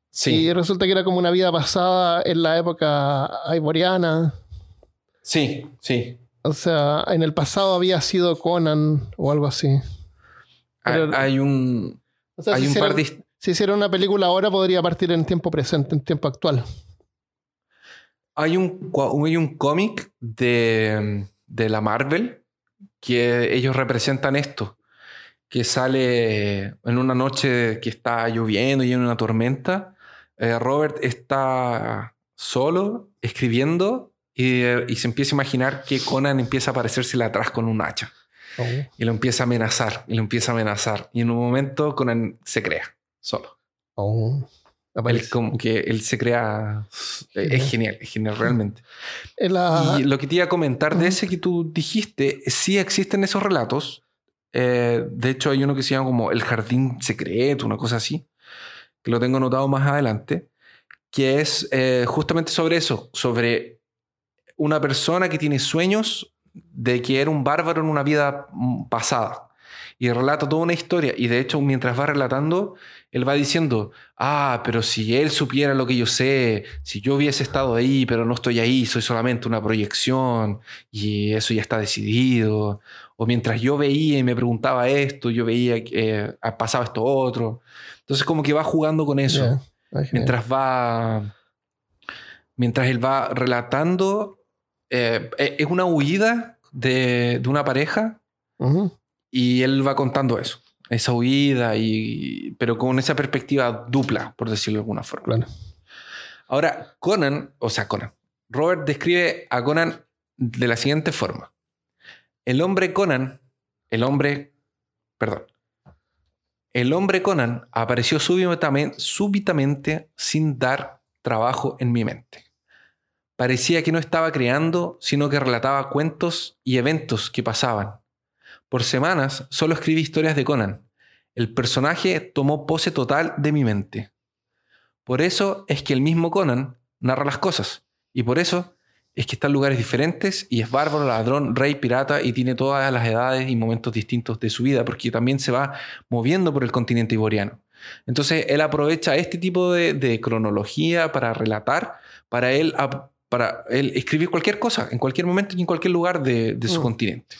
Sí, Y resulta que era como una vida pasada en la época aiboriana. sí, sí. O sea, en el pasado había sido Conan o algo así. Hay, Pero- hay un, O sea, hay si, un par de... si hiciera una película ahora, podría partir en tiempo presente, en tiempo actual. Hay un, hay un cómic de, de la Marvel que ellos representan esto, que sale en una noche que está lloviendo y en una tormenta. eh, Robert está solo escribiendo y, y se empieza a imaginar que Conan empieza a aparecérsele atrás con un hacha y lo empieza a amenazar y lo empieza a amenazar y en un momento Conan se crea solo. Oh. Él como que él se crea es genial, es genial realmente. En la- Y lo que te iba a comentar de ese que tú dijiste, sí existen esos relatos. Eh, de hecho, hay uno que se llama como El Jardín Secreto, una cosa así, que lo tengo anotado más adelante, que es eh, justamente sobre eso, sobre una persona que tiene sueños de que era un bárbaro en una vida mm, pasada. Y relata toda una historia. Y de hecho, mientras va relatando, él va diciendo, ah, pero si él supiera lo que yo sé, si yo hubiese estado ahí, pero no estoy ahí, soy solamente una proyección y eso ya está decidido. O mientras yo veía y me preguntaba esto, yo veía que eh, pasaba esto otro. Entonces como que va jugando con eso. Ah. Mientras va, mientras él va relatando, eh, eh, es una huida de, de una pareja Ujú. Y él va contando eso, esa huida, y, pero con esa perspectiva dupla, por decirlo de alguna forma. Claro. Ahora, Conan, o sea, Conan, Robert describe a Conan de la siguiente forma. El hombre Conan, el hombre, perdón, el hombre Conan apareció súbitamente, súbitamente sin dar trabajo en mi mente. Parecía que no estaba creando, sino que relataba cuentos y eventos que pasaban. Por semanas solo escribí historias de Conan. El personaje tomó pose total de mi mente. Por eso es que el mismo Conan narra las cosas. Y por eso es que está en lugares diferentes y es bárbaro, ladrón, rey, pirata y tiene todas las edades y momentos distintos de su vida porque también se va moviendo por el continente iboriano. Entonces él aprovecha este tipo de, de cronología para relatar, para él, para él escribir cualquier cosa en cualquier momento y en cualquier lugar de, de su Mm. continente.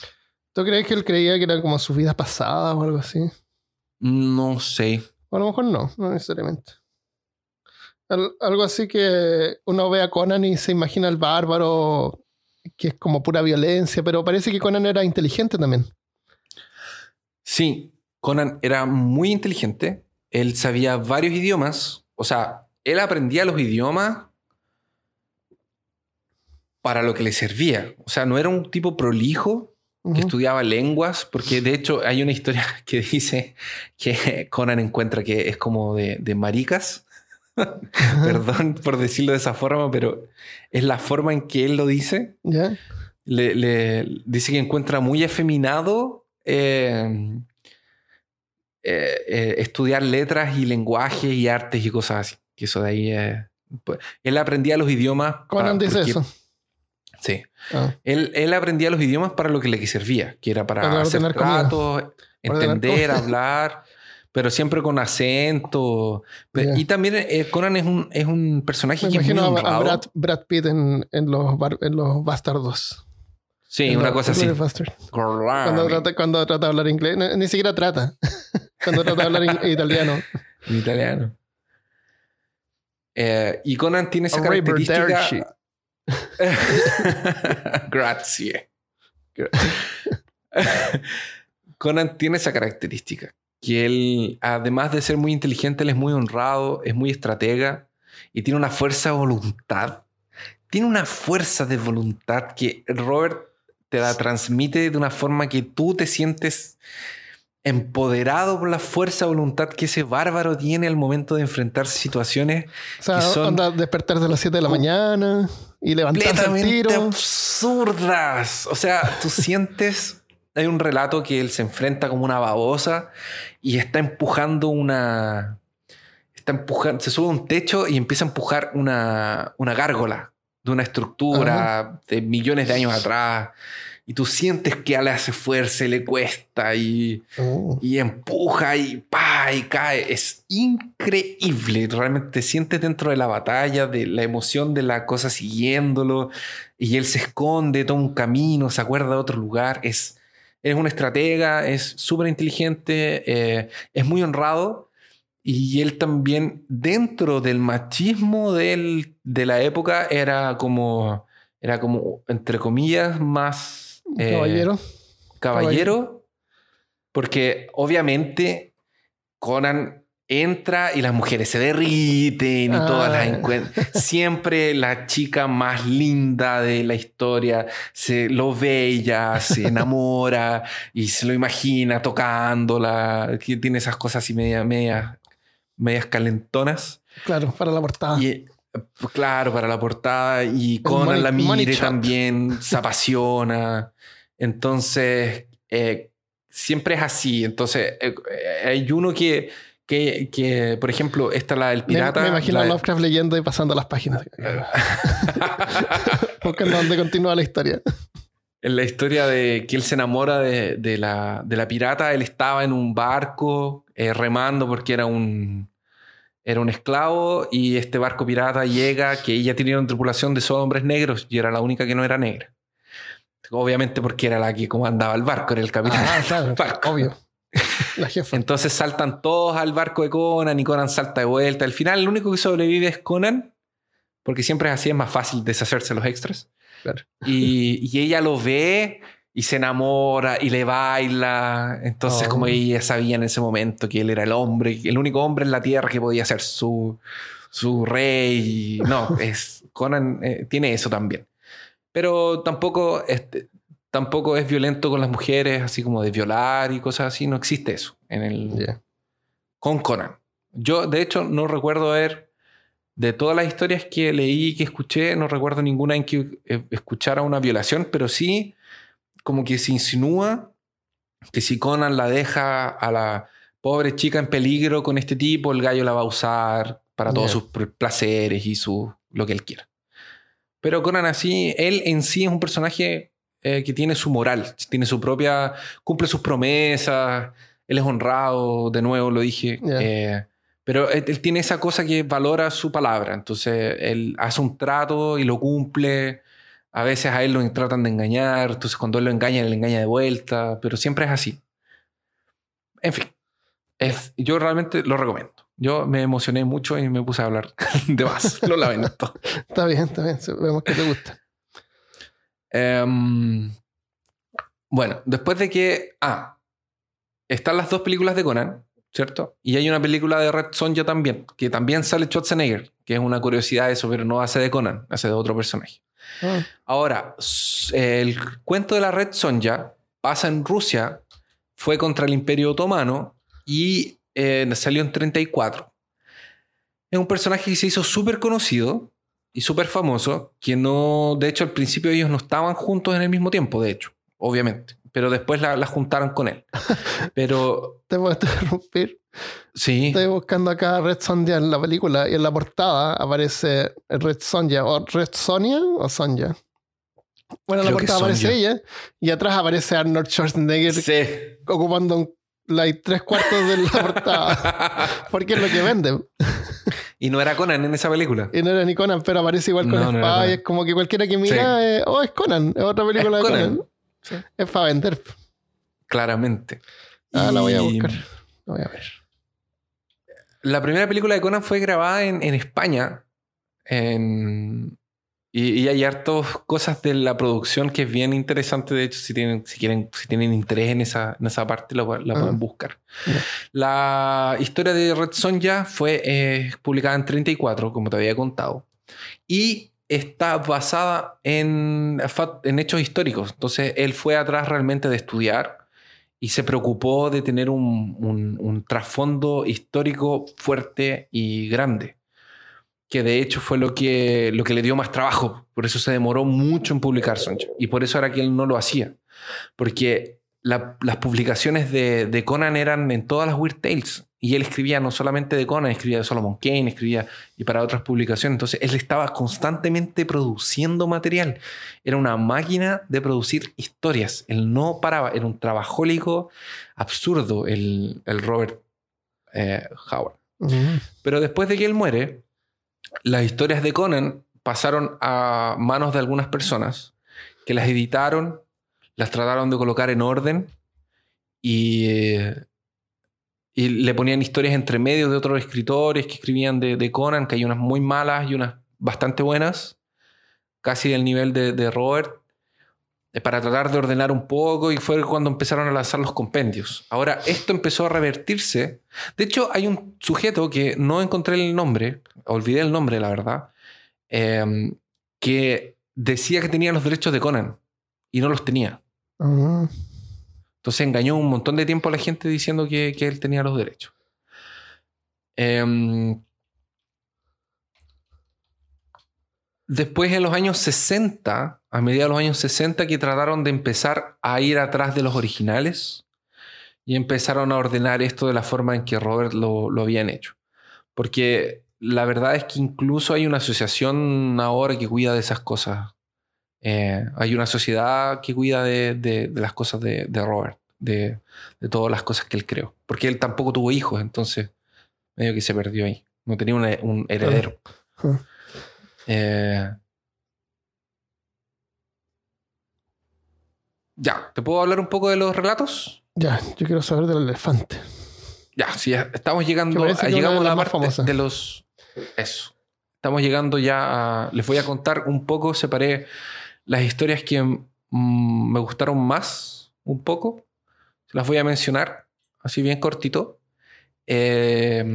¿Tú crees que él creía que era como sus vidas pasadas o algo así? No sé. O a lo mejor no, no necesariamente. Al- algo así que uno ve a Conan y se imagina al bárbaro, que es como pura violencia, pero parece que Conan era inteligente también. Sí, Conan era muy inteligente. Él sabía varios idiomas. O sea, él aprendía los idiomas para lo que le servía. O sea, no era un tipo prolijo que estudiaba lenguas, porque de hecho hay una historia que dice que Conan encuentra que es como de, de maricas. Perdón por decirlo de esa forma, pero es la forma en que él lo dice. Le, le- dice que encuentra muy efeminado eh, eh, eh, estudiar letras y lenguajes y artes y cosas así. Que eso de ahí es... pues, él aprendía los idiomas... Conan pa- dice porque- eso. Sí. Ah, Él, él aprendía los idiomas para lo que le servía, que era para, Para hacer tratos, entender, hablar, pero siempre con acento. Y también eh, Conan es un, es un personaje me que es muy imagino a, a. Brad, Brad Pitt en, en, los, bar- en los Bastardos. sí, En una los- cosa así. Cuando trata, cuando trata de hablar inglés, ni, ni siquiera trata. cuando trata de hablar in- italiano. En italiano. Eh, y Conan tiene esa característica. Grazie. Conan tiene esa característica. Que él, además de ser muy inteligente, él es muy honrado, es muy estratega y tiene una fuerza de voluntad. Tiene una fuerza de voluntad que Robert te la transmite de una forma que tú te sientes empoderado por la fuerza de voluntad que ese bárbaro tiene al momento de enfrentarse situaciones O sea, Que son- despertarse a las 7 de la mañana y levantarse tiro. absurdas. O sea, tú sientes. Hay un relato que él se enfrenta como una babosa y está empujando una. Está empujando. Se sube a un techo y empieza a empujar una, una gárgola de una estructura de millones de años atrás. Y tú sientes que le hace fuerza y le cuesta y, Oh. y empuja y pa y cae. Es increíble. Realmente te sientes dentro de la batalla, de la emoción de la cosa siguiéndolo. Y él se esconde, toma un camino, se acuerda de otro lugar. Es, es un estratega, es súper inteligente, eh, es muy honrado. Y él también, dentro del machismo del- de la época, era como, era como, entre comillas, más... eh, Caballero. caballero, porque obviamente Conan entra y las mujeres se derriten y Ah. todas las encuentran. Siempre la chica más linda de la historia se lo ve ella, se enamora y se lo imagina tocándola, que tiene esas cosas así medias, medias, medias calentonas. Claro, para la portada. Y, claro, para la portada. Y Conan la mire también, se apasiona. Entonces, eh, siempre es así. Entonces, eh, eh, hay uno que, que, que, por ejemplo, esta la del pirata. me, imagino a Lovecraft leyendo y pasando las páginas. Buscando dónde continúa la historia. En la historia de que él se enamora de, de la, de la pirata, él estaba en un barco eh, remando porque era un, era un esclavo y este barco pirata llega, que ella tenía una tripulación de solo hombres negros y era la única que no era negra. Obviamente porque era la que comandaba el barco, era el capitán. Ah, claro, Barco. obvio. La jefa. Entonces saltan todos al barco de Conan y Conan salta de vuelta. Al final el único que sobrevive es Conan, porque siempre es así, es más fácil deshacerse los extras. Claro. Y, y ella lo ve y se enamora y le baila. Entonces Oh. como ella sabía en ese momento que él era el hombre, el único hombre en la tierra que podía ser su, su rey. No, es, Conan eh, tiene eso también. Pero tampoco, este, tampoco es violento con las mujeres, así como de violar y cosas así. No existe eso en el, Ya. con Conan. Yo, de hecho, no recuerdo haber, de todas las historias que leí y que escuché, no recuerdo ninguna en que eh, escuchara una violación, pero sí como que se insinúa que si Conan la deja a la pobre chica en peligro con este tipo, el gallo la va a usar para todos sus pl- placeres y su, lo que él quiera. Pero Conan así, él en sí es un personaje eh, que tiene su moral, tiene su propia, cumple sus promesas, él es honrado, de nuevo lo dije, eh, pero él, él tiene esa cosa que valora su palabra, entonces él hace un trato y lo cumple, a veces a él lo tratan de engañar, entonces cuando él lo engaña, él le engaña de vuelta, pero siempre es así. En fin, es, yo realmente lo recomiendo. Yo me emocioné mucho y me puse a hablar de más, lo lamento. Está bien, está bien. Vemos que te gusta. Em, bueno, después de que. Ah, están las dos películas de Conan, ¿cierto? Y hay una película de Red Sonja también, que también sale Schwarzenegger, que es una curiosidad eso, pero no hace de Conan, hace de otro personaje. Ah, Ahora, el cuento de la Red Sonja pasa en Rusia, fue contra el Imperio Otomano y eh, salió en 34. Es un personaje que se hizo súper conocido y súper famoso, que no, de hecho al principio ellos no estaban juntos en el mismo tiempo, de hecho, obviamente, pero después la, la juntaron con él. Pero Te puedo interrumpir. Sí, Estoy buscando acá a Red Sonja en la película y en la portada aparece Red Sonja o Red Sonia o Sonja. Bueno, en la portada aparece ella y atrás aparece Arnold Schwarzenegger sí. ocupando un- like, tres cuartos de la portada porque es lo que venden. y no era Conan en esa película. Y no era ni Conan, pero aparece igual con No, no espada y es como que cualquiera que mira, eh, oh, es Conan, es otra película Es de Conan. Conan. Sí. Es para vender. Claramente. Ah, la voy a buscar. La voy a ver. La primera película de Conan fue grabada en, en España. en- y, y hay hartas cosas de la producción que es bien interesante. De hecho, si tienen, si quieren, si tienen interés en esa, en esa parte, la, la Ah. pueden buscar. La historia de Red Sonja fue eh, publicada en 34, como te había contado. Y está basada en, en hechos históricos. Entonces, él fue atrás realmente de estudiar y se preocupó de tener un, trasfondo histórico fuerte y grande. Que de hecho fue lo que, lo que le dio más trabajo. Por eso se demoró mucho en publicar Sonja. Y por eso era que él no lo hacía. Porque la- las publicaciones de, de Conan eran en todas las Weird Tales. Y él escribía no solamente de Conan, escribía de Solomon Kane, escribía y para otras publicaciones. Entonces él estaba constantemente produciendo material. Era una máquina de producir historias. Él no paraba. Era un trabajólico absurdo el, el Robert eh, Howard. Pero después de que él muere, las historias de Conan pasaron a manos de algunas personas que las editaron, las trataron de colocar en orden y, y le ponían historias entre medio de otros escritores que escribían de, Conan, que hay unas muy malas y unas bastante buenas, casi del nivel de, de Robert, eh, para tratar de ordenar un poco y fue cuando empezaron a lanzar los compendios. Ahora, esto empezó a revertirse. De hecho, hay un sujeto que no encontré el nombre, olvidé el nombre, la verdad, eh, que decía que tenía los derechos de Conan y no los tenía. Mm. Entonces engañó un montón de tiempo a la gente diciendo que, que él tenía los derechos. Em, después en los años 60, a mediados de los años 60, que trataron de empezar a ir atrás de los originales y empezaron a ordenar esto de la forma en que Robert lo, lo habían hecho. Porque la verdad es que incluso hay una asociación ahora que cuida de esas cosas. Eh, hay una sociedad que cuida de, de- de las cosas de, de Robert, de, todas las cosas que él creó. Porque él tampoco tuvo hijos, entonces medio que se perdió ahí. No tenía un, un heredero. Eh, ya, ¿te puedo hablar un poco de los relatos? Ya, yo quiero saber del elefante. Ya, sí, estamos llegando, que llegamos a la parte famosas. de los... Eso. Estamos llegando ya a... Les voy a contar un poco, separé las historias que mm, me gustaron más, un poco. Las voy a mencionar, así bien cortito. Eh,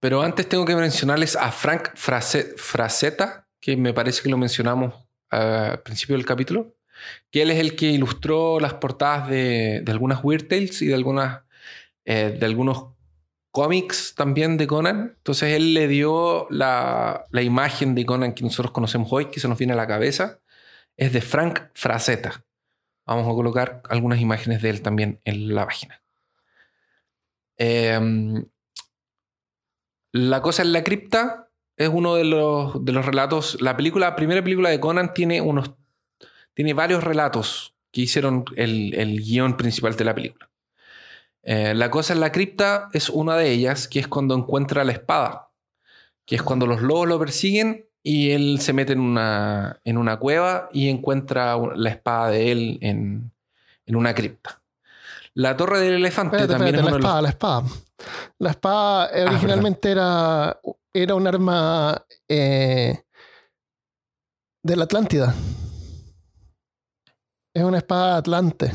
pero antes tengo que mencionarles a Frank Frazetta, que me parece que lo mencionamos eh, al principio del capítulo, que él es el que ilustró las portadas de, de algunas Weird Tales y de, algunas, eh, de algunos cómics también de Conan. Entonces él le dio la, la imagen de Conan que nosotros conocemos hoy, que se nos viene a la cabeza, es de Frank Frazetta. Vamos a colocar algunas imágenes de él también en la página. Eh, la cosa en la cripta es uno de los, de los relatos. La película, la primera película de Conan tiene unos. Tiene varios relatos que hicieron el, el guion principal de la película. Eh, la cosa en la cripta es una de ellas, que es cuando encuentra la espada. Que es cuando los lobos lo persiguen y él se mete en una, en una cueva y encuentra la espada de él en, en una cripta. La torre del elefante Espérate, también espérate, es la uno de los- espada, la espada. La espada eh, Ah, originalmente era, era un arma eh, de la Atlántida. Es una espada atlante.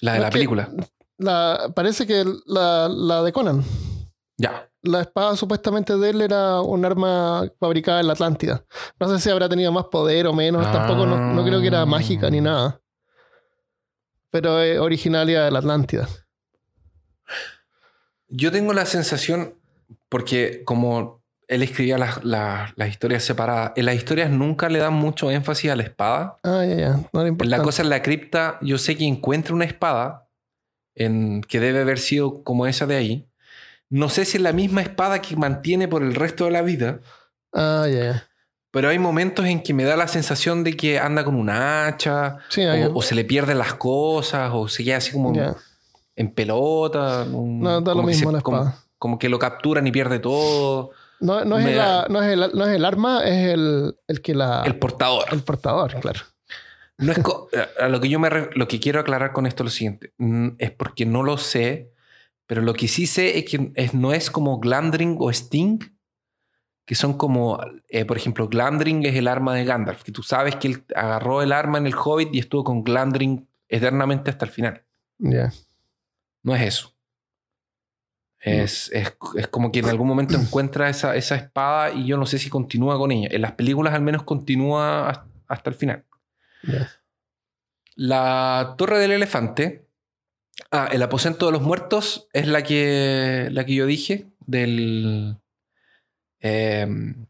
La de No la película. La, parece que la, la de Conan. Ya. La espada supuestamente de él era un arma fabricada en la Atlántida. No sé si habrá tenido más poder o menos. Tampoco no, no creo que era mágica ni nada. Pero es originaria de la Atlántida. Yo tengo la sensación, porque como él escribía las, las- las historias separadas, en las historias nunca le dan mucho énfasis a la espada. Ah, ya, ya. No le importa. La cosa en la cripta, yo sé que encuentra una espada en, que debe haber sido como esa de ahí. No sé si es la misma espada que mantiene por el resto de la vida, Ah, ya, ya. pero hay momentos en que me da la sensación de que anda con una hacha, Sí, o, o se le pierden las cosas, o se queda así como en pelota. un- No, da lo como mismo se- la como, espada. como que lo capturan y pierde todo. No, no, es el, da- no, es el, no es el arma, es el, el que la. El portador. el portador, claro. No es co- a lo que yo me lo que quiero aclarar con esto es lo siguiente. Mm, Es porque no lo sé, pero lo que sí sé es que es, no es como Glamdring o Sting, que son como, eh, por ejemplo, Glamdring es el arma de Gandalf, que tú sabes que él agarró el arma en el Hobbit y estuvo con Glamdring eternamente hasta el final. Ya. No es eso. Es, es, es como que en algún momento encuentra esa, esa espada y yo no sé si continúa con ella. En las películas al menos continúa has- hasta el final. La Torre del Elefante. Ah, el aposento de los muertos es la que, la que yo dije del. em,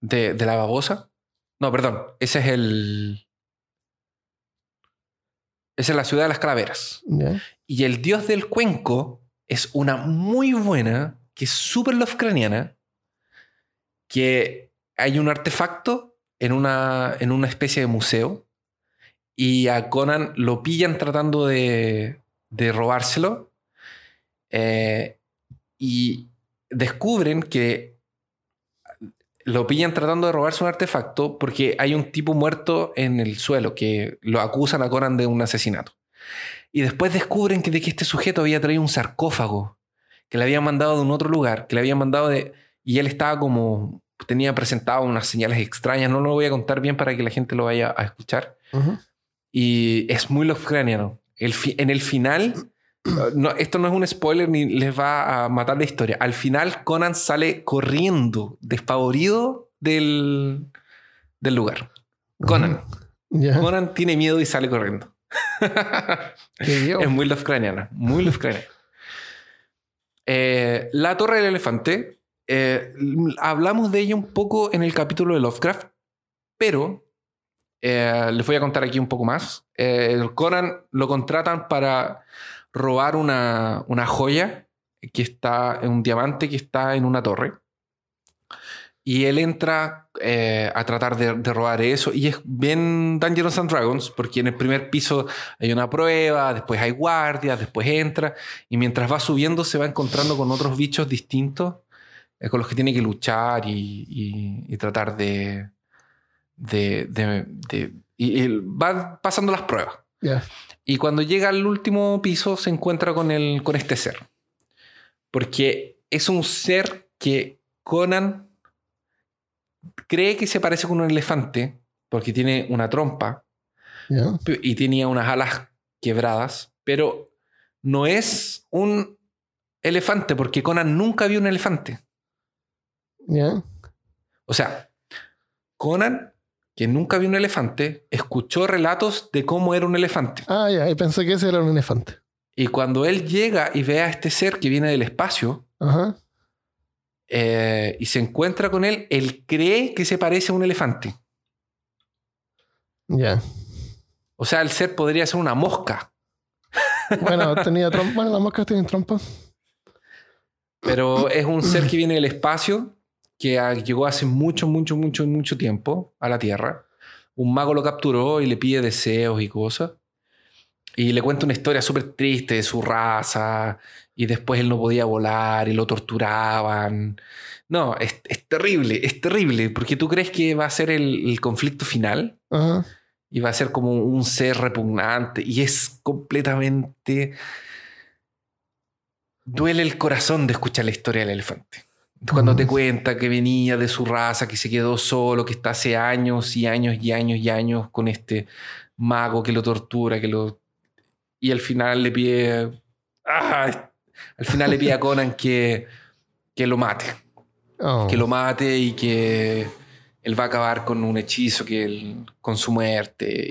de, de la babosa. No, perdón. Ese es el. Esa es la ciudad de las calaveras. Y el dios del cuenco es una muy buena, que es súper Lovecraftiana, que hay un artefacto en una, en una especie de museo y a Conan lo pillan tratando de, de robárselo eh, y descubren que lo pillan tratando de robarse un artefacto porque hay un tipo muerto en el suelo que lo acusan a Conan de un asesinato. Y después descubren que de que este sujeto había traído un sarcófago que le habían mandado de un otro lugar, que le habían mandado de... Y él estaba como... Tenía presentado unas señales extrañas, no lo voy a contar bien para que la gente lo vaya a escuchar. Y es muy Lovecraftiano. El fi- en el final, no, esto no es un spoiler ni les va a matar la historia. Al final, Conan sale corriendo, despavorido del, del lugar. Conan. Conan tiene miedo y sale corriendo. Es muy Lovecraftiana. Muy Lovecraftiana. Eh, la Torre del Elefante. eh, hablamos de ella un poco en el capítulo de Lovecraft, pero eh, les voy a contar aquí un poco más. El Conan lo contratan para robar una, una joya que está un diamante que está en una torre. Y él entra eh, a tratar de, de robar eso. Y es bien Dungeons and Dragons, porque en el primer piso hay una prueba, después hay guardias, después entra. Y mientras va subiendo, se va encontrando con otros bichos distintos eh, con los que tiene que luchar y, y- y tratar de. de, de- y, y va pasando las pruebas. Y cuando llega al último piso, se encuentra con, el, con este ser. Porque es un ser que Conan cree que se parece con un elefante, porque tiene una trompa y tenía unas alas quebradas, pero no es un elefante, porque Conan nunca vio un elefante. O sea, Conan, que nunca vio un elefante, escuchó relatos de cómo era un elefante. Ah, ya. Y pensé que ese era un elefante. Y cuando él llega y ve a este ser que viene del espacio Ajá. Eh, y se encuentra con él, él cree que se parece a un elefante. Ya. O sea, el ser podría ser una mosca, Bueno, tenía trompa. Bueno, las moscas tienen trompa. pero es un ser que viene del espacio, que llegó hace mucho, mucho, mucho, mucho tiempo a la Tierra. Un mago lo capturó y le pide deseos y cosas. Y le cuenta una historia súper triste de su raza. Y después él no podía volar y lo torturaban. No, es, es terrible, es terrible. Porque tú crees que va a ser el, el conflicto final. Y va a ser como un ser repugnante y es completamente duele el corazón de escuchar la historia del elefante cuando te cuenta que venía de su raza que se quedó solo que está hace años y años y años y años con este mago que lo tortura que lo y al final le pide ¡Ah! Al final le pide a Conan que que lo mate Oh. que lo mate y que él va a acabar con un hechizo que él, con su muerte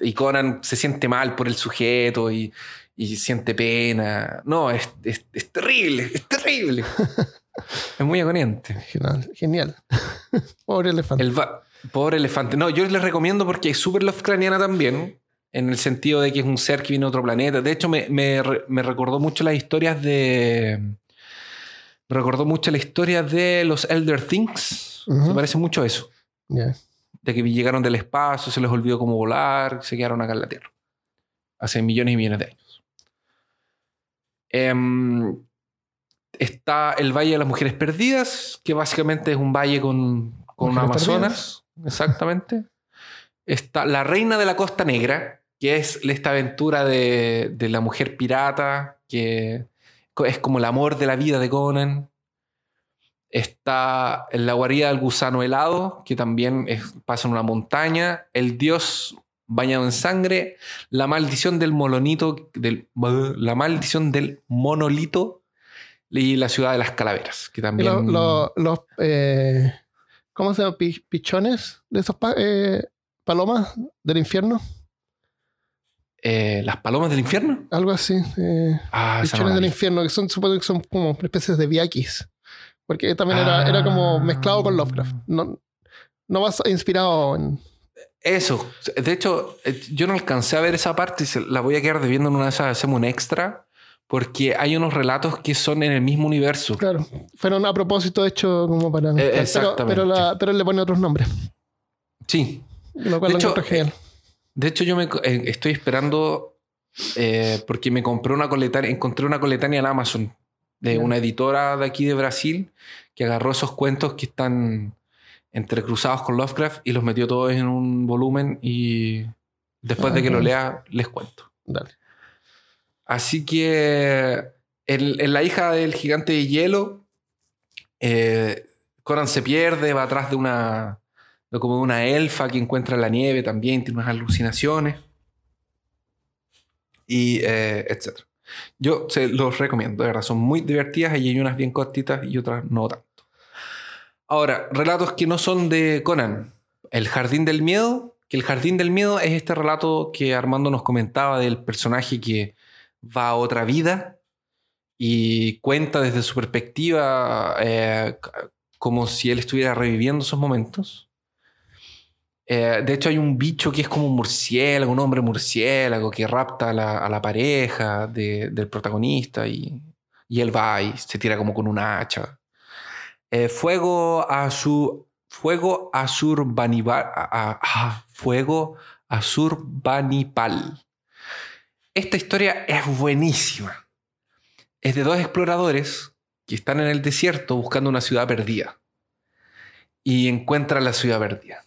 y, Conan se siente mal por el sujeto y, y siente pena. No, es, es- es terrible, es terrible. es muy agoniante. Genial. Genial. Pobre elefante. El va- pobre elefante. No, yo les recomiendo porque es súper Lovecraftiana también, en el sentido de que es un ser que viene de otro planeta. De hecho, me, me me recordó mucho las historias de. Me recordó mucho la historia de los Elder Things. Se parece mucho a eso. De que llegaron del espacio, se les olvidó cómo volar, se quedaron acá en la Tierra. Hace millones y millones de años. Em, está el Valle de las Mujeres Perdidas, que básicamente es un valle con, con Amazonas. Exactamente. Está La Reina de la Costa Negra, que es esta aventura de, de la mujer pirata, que es como el amor de la vida de Conan. Está la guarida del gusano helado, que también pasa en una montaña. El dios bañado en sangre. La maldición del molonito, del, la maldición del monolito. Y la ciudad de las calaveras, que también... lo- lo- los. eh, ¿Cómo se llama? Pi- ¿Pichones? ¿De esos eh, palomas del infierno? Eh, las palomas del infierno. Algo así. eh, Ah, no del vi. infierno, que son, supongo que son como especies de viakis. Porque también era, Ah. era como mezclado con Lovecraft. No, no vas inspirado en. Eso. De hecho, eh, yo no alcancé a ver esa parte y se- la voy a quedar debiendo en una de esas. Hacemos un extra. Porque hay unos relatos que son en el mismo universo. Claro, fueron a propósito hecho como para. pero, Eh, exactamente. pero, la- pero le pone otros nombres. Sí. Lo cual De lo hecho, genial. De hecho, yo me eh, estoy esperando eh, porque me compré una coletánea, encontré una coletánea en Amazon de una editora de aquí de Brasil que agarró esos cuentos que están entrecruzados con Lovecraft y los metió todos en un volumen y después de que lo Ajá. lea les cuento. Dale. Así que en, en La hija del gigante de hielo, eh, Conan se pierde, va atrás de una, como una elfa que encuentra la nieve también, tiene unas alucinaciones, y eh, etc. Yo se los recomiendo, de verdad, son muy divertidas y hay unas bien cortitas y otras no tanto. Ahora, relatos que no son de Conan. El Jardín del Miedo, que el Jardín del Miedo es este relato que Armando nos comentaba del personaje que va a otra vida y cuenta desde su perspectiva eh, como si él estuviera reviviendo esos momentos. Eh, de hecho, hay un bicho que es como un murciélago, un hombre murciélago que rapta a la, a pareja de- del protagonista y, él va y se tira como con una hacha. Eh, fuego Azur. Fuego Azurbanipal. ah, ah, Fuego Azurbanipal. Esta historia es buenísima. Es de dos exploradores que están en el desierto buscando una ciudad perdida. Y encuentran la ciudad perdida.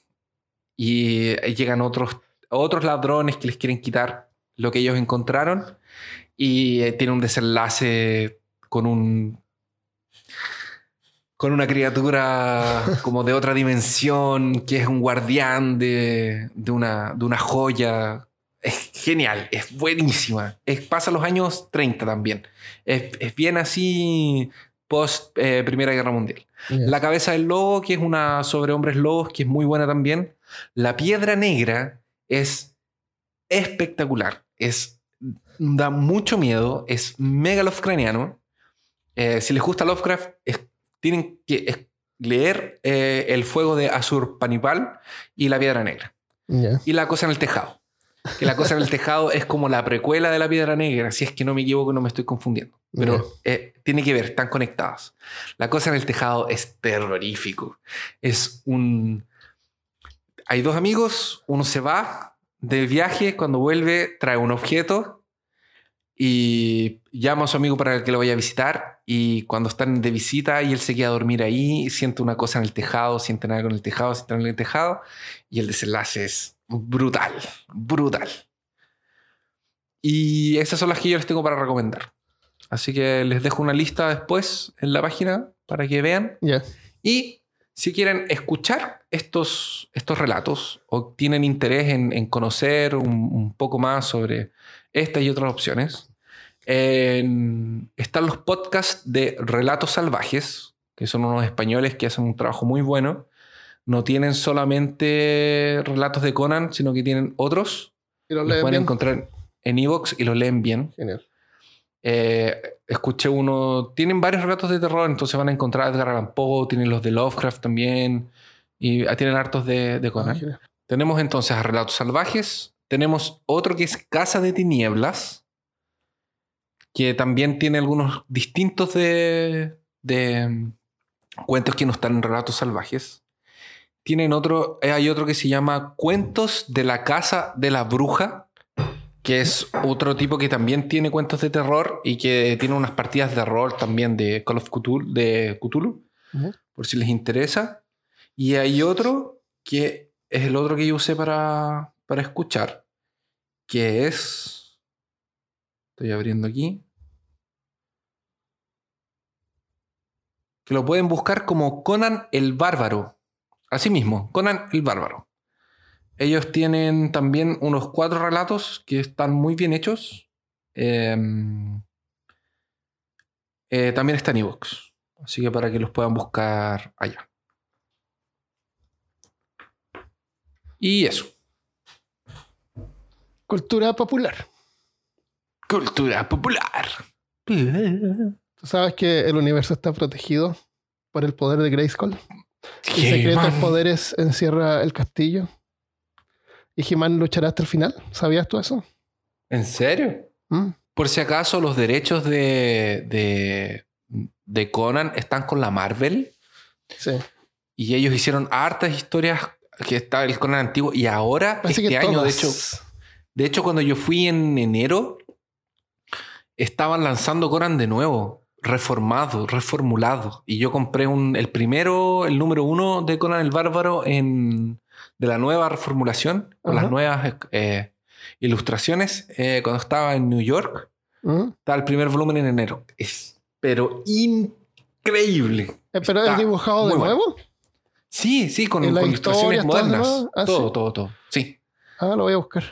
Y eh, llegan otros, otros ladrones que les quieren quitar lo que ellos encontraron. Y eh, tiene un desenlace con un. con una criatura como de otra dimensión, que es un guardián de, de una, de una joya. Es genial, es buenísima. Es, pasa los años 30 también. Es, es bien así post eh, Primera Guerra Mundial. La cabeza del lobo, que es una sobre hombres lobos, que es muy buena también. La piedra negra es espectacular. Es, da mucho miedo. Es mega Lovecraftiano. Eh, si les gusta Lovecraft, es- tienen que es- leer eh, El fuego de Azurpanipal y La piedra negra. Y La cosa en el tejado. Que La cosa en el tejado es como la precuela de La piedra negra, si es que no me equivoco, no me estoy confundiendo. Pero eh, tiene que ver, están conectadas. La cosa en el tejado es terrorífico. Es un... Hay dos amigos, uno se va de viaje, cuando vuelve trae un objeto y llama a su amigo para que lo vaya a visitar y cuando están de visita y él se queda a dormir ahí, siente una cosa en el tejado, siente algo en el tejado, siente algo en el tejado y el desenlace es brutal, brutal. Y esas son las que yo les tengo para recomendar. Así que les dejo una lista después en la página para que vean. Y si quieren escuchar estos, estos relatos o tienen interés en, en conocer un, un poco más sobre estas y otras opciones, están los podcasts de Relatos Salvajes, que son unos españoles que hacen un trabajo muy bueno. No tienen solamente relatos de Conan, sino que tienen otros. Y los Los pueden bien. encontrar en Evox y los leen bien. Genial. Eh, escuché uno. Tienen varios relatos de terror, entonces van a encontrar a Edgar Allan Poe, tienen los de Lovecraft también. Y ah, tienen hartos de, de Ah, Conan. Tenemos entonces a Relatos Salvajes. Tenemos otro que es Casa de Tinieblas, que también tiene algunos distintos de, de mm, cuentos que no están en Relatos Salvajes. Tienen otro, eh, hay otro que se llama Cuentos de la Casa de la Bruja, que es otro tipo que también tiene cuentos de terror y que tiene unas partidas de rol también de Call of Cthulhu, de Cthulhu por si les interesa. Y hay otro que es el otro que yo usé para, para escuchar, que es... Estoy abriendo aquí. Que lo pueden buscar como Conan el Bárbaro. Así mismo, Conan el Bárbaro. Ellos tienen también unos cuatro relatos que están muy bien hechos. Em, eh, también está en iVoox. Así que para que los puedan buscar allá. Y eso. Cultura popular. Cultura popular. Tú sabes que el universo está protegido por el poder de Grayskull. Y ¿Qué, secretos man? poderes encierra el castillo. Y He-Man luchará hasta el final. ¿Sabías tú eso? ¿En serio? ¿Mm? Por si acaso los derechos de, de, de Conan están con la Marvel Sí. y ellos hicieron hartas historias que está el Conan antiguo y ahora Parece este que año de hecho de hecho cuando yo fui en enero estaban lanzando Conan de nuevo reformado reformulado y yo compré un, el primero el número uno de Conan el Bárbaro en de la nueva reformulación con las nuevas eh, ilustraciones eh, cuando estaba en New York ¿Mm? Está el primer volumen en enero. Es, pero increíble. Eh, ¿Pero Está es dibujado de bueno. nuevo? Sí, sí, con, ¿Y las con ilustraciones modernas. Ah, todo, sí. todo, todo. Sí. Ah, lo voy a buscar.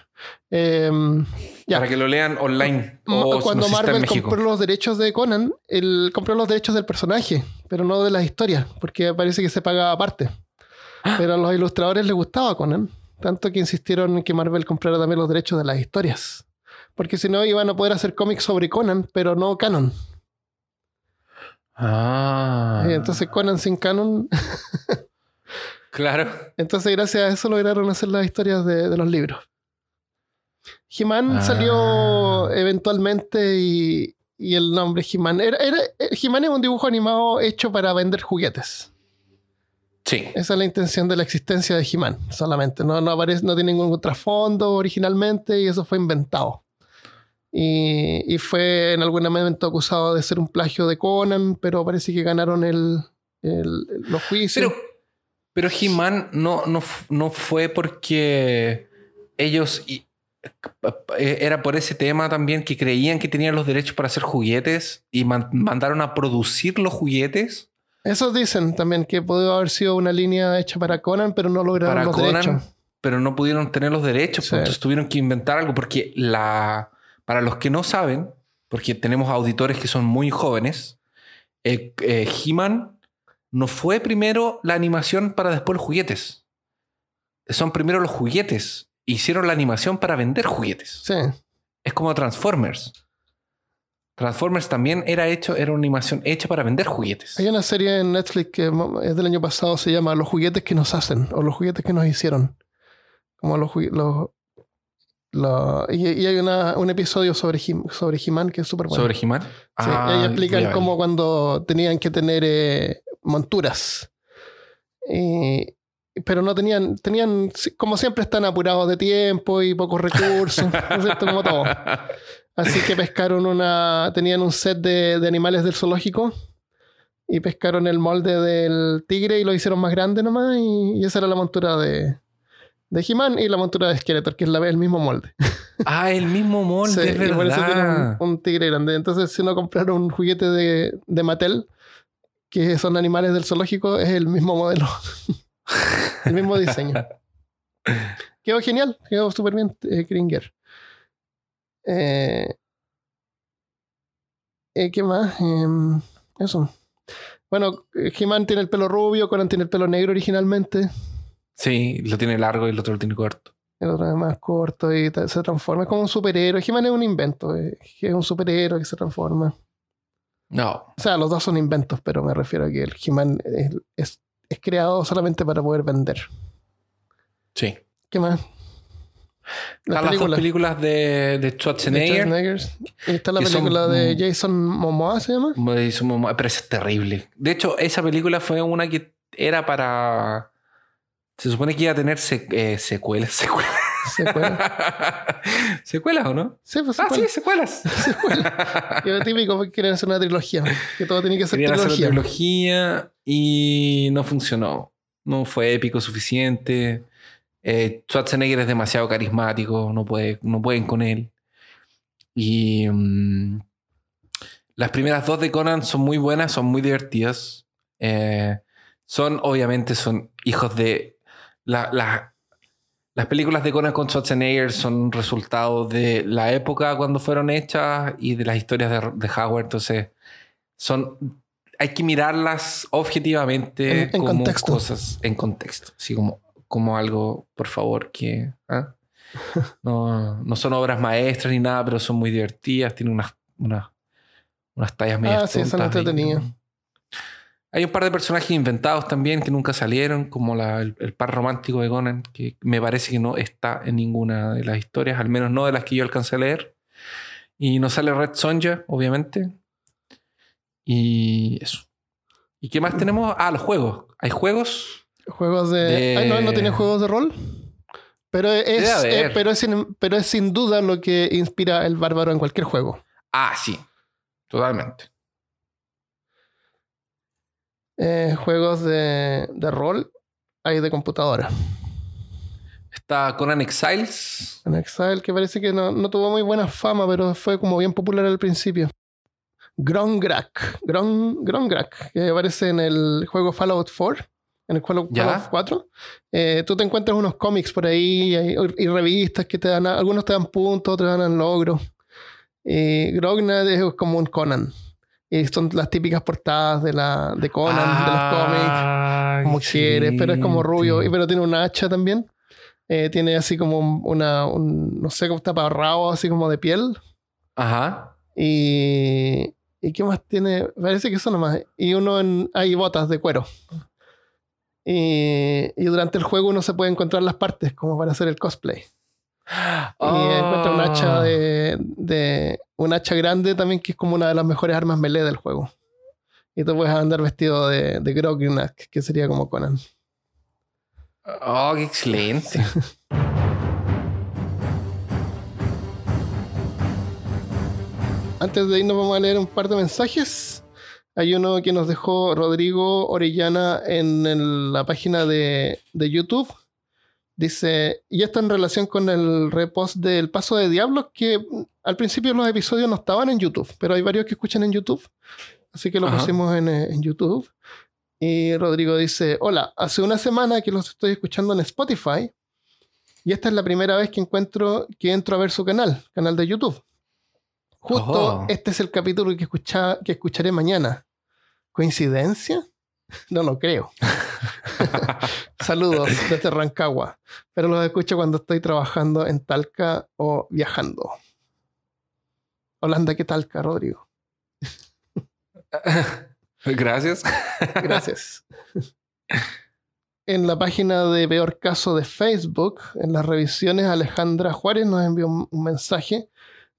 Em, ya. Para que lo lean online. O Cuando no Marvel compró los derechos de Conan, él compró los derechos del personaje, pero no de las historias, porque parece que se pagaba aparte. Pero a los ilustradores les gustaba Conan, tanto que insistieron en que Marvel comprara también los derechos de las historias. Porque si no, iban a poder hacer cómics sobre Conan, pero no canon. Ah. Entonces, Conan sin canon. Claro. Entonces, gracias a eso lograron hacer las historias de, de los libros. He-Man Ah. salió eventualmente y, y el nombre He-Man. Era, era, eh, He-Man es un dibujo animado hecho para vender juguetes. Sí. Esa es la intención de la existencia de He-Man, solamente. No, no, aparece, no tiene ningún trasfondo originalmente y eso fue inventado. Y, y fue en algún momento acusado de ser un plagio de Conan, pero parece que ganaron el, el- los juicios. Pero, pero He-Man no, no, no fue porque ellos. y- eh, era por ese tema también que creían que tenían los derechos para hacer juguetes y man- mandaron a producir los juguetes Eso dicen también que pudo haber sido una línea hecha para Conan, pero no lograron para los Conan, derechos. pero no pudieron tener los derechos, Sí. pues, entonces tuvieron que inventar algo porque la para los que no saben, porque tenemos auditores que son muy jóvenes, eh, eh, He-Man no fue primero la animación para después los juguetes. Son primero los juguetes. Hicieron la animación para vender juguetes. Sí. Es como Transformers. Transformers también era hecho, era una animación hecha para vender juguetes. Hay una serie en Netflix que es del año pasado, se llama Los juguetes que nos hacen o los juguetes que nos hicieron. Como los, los, los- y, y hay una- un episodio sobre He- sobre He-Man que es súper bueno. Sobre He-Man. Sí, Ah, y ahí explican ya, cómo cuando tenían que tener eh, monturas. Y- pero no tenían, tenían, como siempre están apurados de tiempo y pocos recursos, ¿no es cierto? Como todo. Así que pescaron una, tenían un set de, de animales del zoológico y pescaron el molde del tigre y lo hicieron más grande nomás y, y esa era la montura de, de He-Man y la montura de Skeletor, que es la, el mismo molde. Ah, el mismo molde, Sí, es y por eso tiene verdad. un, un tigre grande. Entonces, si uno comprar un juguete de, de Mattel, que son animales del zoológico, es el mismo modelo. el mismo diseño. Quedó genial, quedó súper bien eh, Kringer. Eh, eh, ¿Qué más? Em, eso. Bueno, He-Man tiene el pelo rubio, Conan tiene el pelo negro originalmente. Sí, lo tiene largo y el otro lo tiene corto. El otro es más corto y se transforma. Es como un superhéroe. He-Man es un invento. eh, Es un superhéroe que se transforma. No. O sea, los dos son inventos, pero me refiero a que el He-Man es, es- es creado solamente para poder vender. Sí. ¿Qué más? Están las dos películas de, de de Schwarzenegger. Schwarzenegger. Y está la que son- película de Jason Momoa, ¿se llama? Su mamá, Pero esa es terrible. De hecho, esa película fue una que era para. Se supone que iba a tener se- eh, secuelas. Secuelas. Secuela. ¿Secuelas o no? Sí, pues Ah, sí, secuela. secuelas. Que lo típico porque quieren hacer una trilogía. Que todo tiene que ser Querían hacer trilogía. trilogía y no funcionó. No fue épico suficiente. Eh, Schwarzenegger es demasiado carismático, no, puede, no pueden con él. Y mm, las primeras dos de Conan son muy buenas, son muy divertidas. Eh, son, obviamente, son hijos de... la- la- las películas de Conan con Schwarzenegger son resultado de la época cuando fueron hechas y de las historias de, de Howard. Entonces, son hay que mirarlas objetivamente En- en como contexto. cosas en contexto, así como, como algo, por favor, que ¿ah? no, no son obras maestras ni nada, pero son muy divertidas, tienen unas, unas, unas tallas medias Ah, sí, son entretenidas. Hay un par de personajes inventados también que nunca salieron, como la- el, el par romántico de Conan, que me parece que no está en ninguna de las historias, al menos no de las que yo alcancé a leer. Y no sale Red Sonja, obviamente. Y eso. ¿Y qué más tenemos? Ah, los juegos. Hay juegos. Juegos de. De- Ay, no, no tiene juegos de rol. Pero es, eh, pero, es sin, pero es sin duda lo que inspira el bárbaro en cualquier juego. Ah, sí. Totalmente. Eh, juegos de, de rol hay de computadora. Está Conan Exiles. En Exile, que parece que no, no tuvo muy buena fama, pero fue como bien popular al principio. Grongrak. Gron, Grongrak, que aparece en el juego Fallout 4, en el juego Ya. Fallout 4. Eh, tú te encuentras unos cómics por ahí y, y revistas que te dan, algunos te dan puntos, otros te dan logros. Y Grognak es como un Conan. Y son las típicas portadas de, la, de Conan, de los cómics Ay, como quieres, pero es como rubio, y pero tiene un hacha también. Eh, tiene así como un- una, un, no sé, como taparrabo, así como de piel. Ajá. Y, ¿y qué más tiene? Parece que eso nomás. Y uno en, hay botas de cuero. Y, y durante el juego uno se puede encontrar las partes, como para hacer el cosplay. Y encuentra un hacha Ah. de, de- un hacha grande también, que es como una de las mejores armas melee del juego. Y tú puedes andar vestido de, de Grognak, que sería como Conan. Oh, qué excelente. Antes de irnos vamos a leer un par de mensajes. Hay uno que nos dejó Rodrigo Orellana en la página de, de YouTube. Dice, y esto en relación con el repost del Paso de Diablos, que al principio los episodios no estaban en YouTube, pero hay varios que escuchan en YouTube. Así que lo Ajá. pusimos en, eh, en YouTube. Y Rodrigo dice, hola, hace una semana que los estoy escuchando en Spotify. Y esta es la primera vez que encuentro que entro a ver su canal, canal de YouTube. Justo Oh. este es el capítulo que, escucha, que escucharé mañana. ¿Coincidencia? No lo creo. Saludos desde Rancagua. Pero los escucho cuando estoy trabajando en Talca o viajando. Holanda, ¿qué Talca, Rodrigo? Gracias. Gracias. En la página de Peor Caso de Facebook, en las revisiones, Alejandra Juárez nos envió un, un mensaje.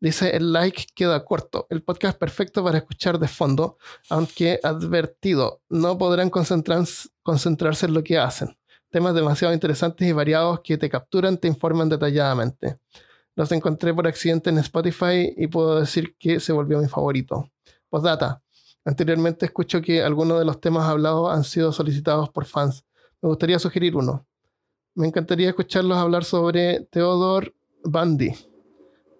Dice, el like queda corto. El podcast perfecto para escuchar de fondo, aunque advertido, no podrán concentrarse, en lo que hacen. Temas demasiado interesantes y variados que te capturan, te informan detalladamente. Los encontré por accidente en Spotify y puedo decir que se volvió mi favorito. Postdata. Anteriormente escucho que algunos de los temas hablados han sido solicitados por fans. Me gustaría sugerir uno. Me encantaría escucharlos hablar sobre Theodore Bundy.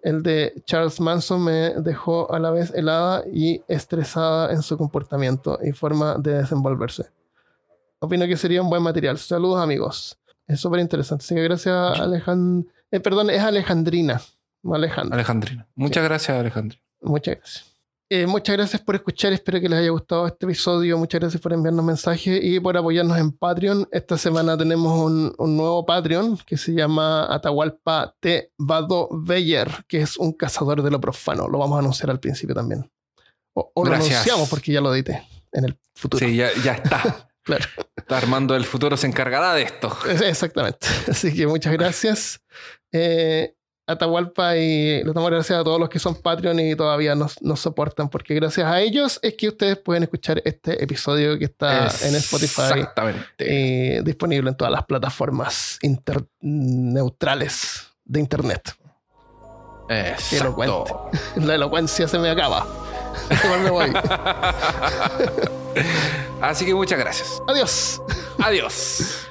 El de Charles Manson me dejó a la vez helada y estresada en su comportamiento y forma de desenvolverse. Opino que sería un buen material. Saludos amigos. Es súper interesante. Así que gracias Alejandra. perdón, es Alejandrina. No Alejandra. Alejandrina. Muchas gracias, Alejandrina. Muchas gracias. Eh, muchas gracias por escuchar. Espero que les haya gustado este episodio. Muchas gracias por enviarnos mensajes y por apoyarnos en Patreon. Esta semana tenemos un, un nuevo Patreon que se llama Atahualpa T. Vado Beyer, que es un cazador de lo profano. Lo vamos a anunciar al principio también. O, o lo anunciamos porque ya lo edité en el futuro. Sí, ya, ya está. Claro. Está armando el futuro, se encargará de esto. Es- Exactamente. Así que muchas gracias. Eh, Atahualpa y les damos gracias a todos los que son Patreon y todavía nos, nos soportan, porque gracias a ellos es que ustedes pueden escuchar este episodio que está en Spotify Exactamente. eh, disponible en todas las plataformas inter- neutrales de Internet. Elocuente. Exacto. La elocuencia se me acaba. Igual me voy. Así que muchas gracias. Adiós. Adiós.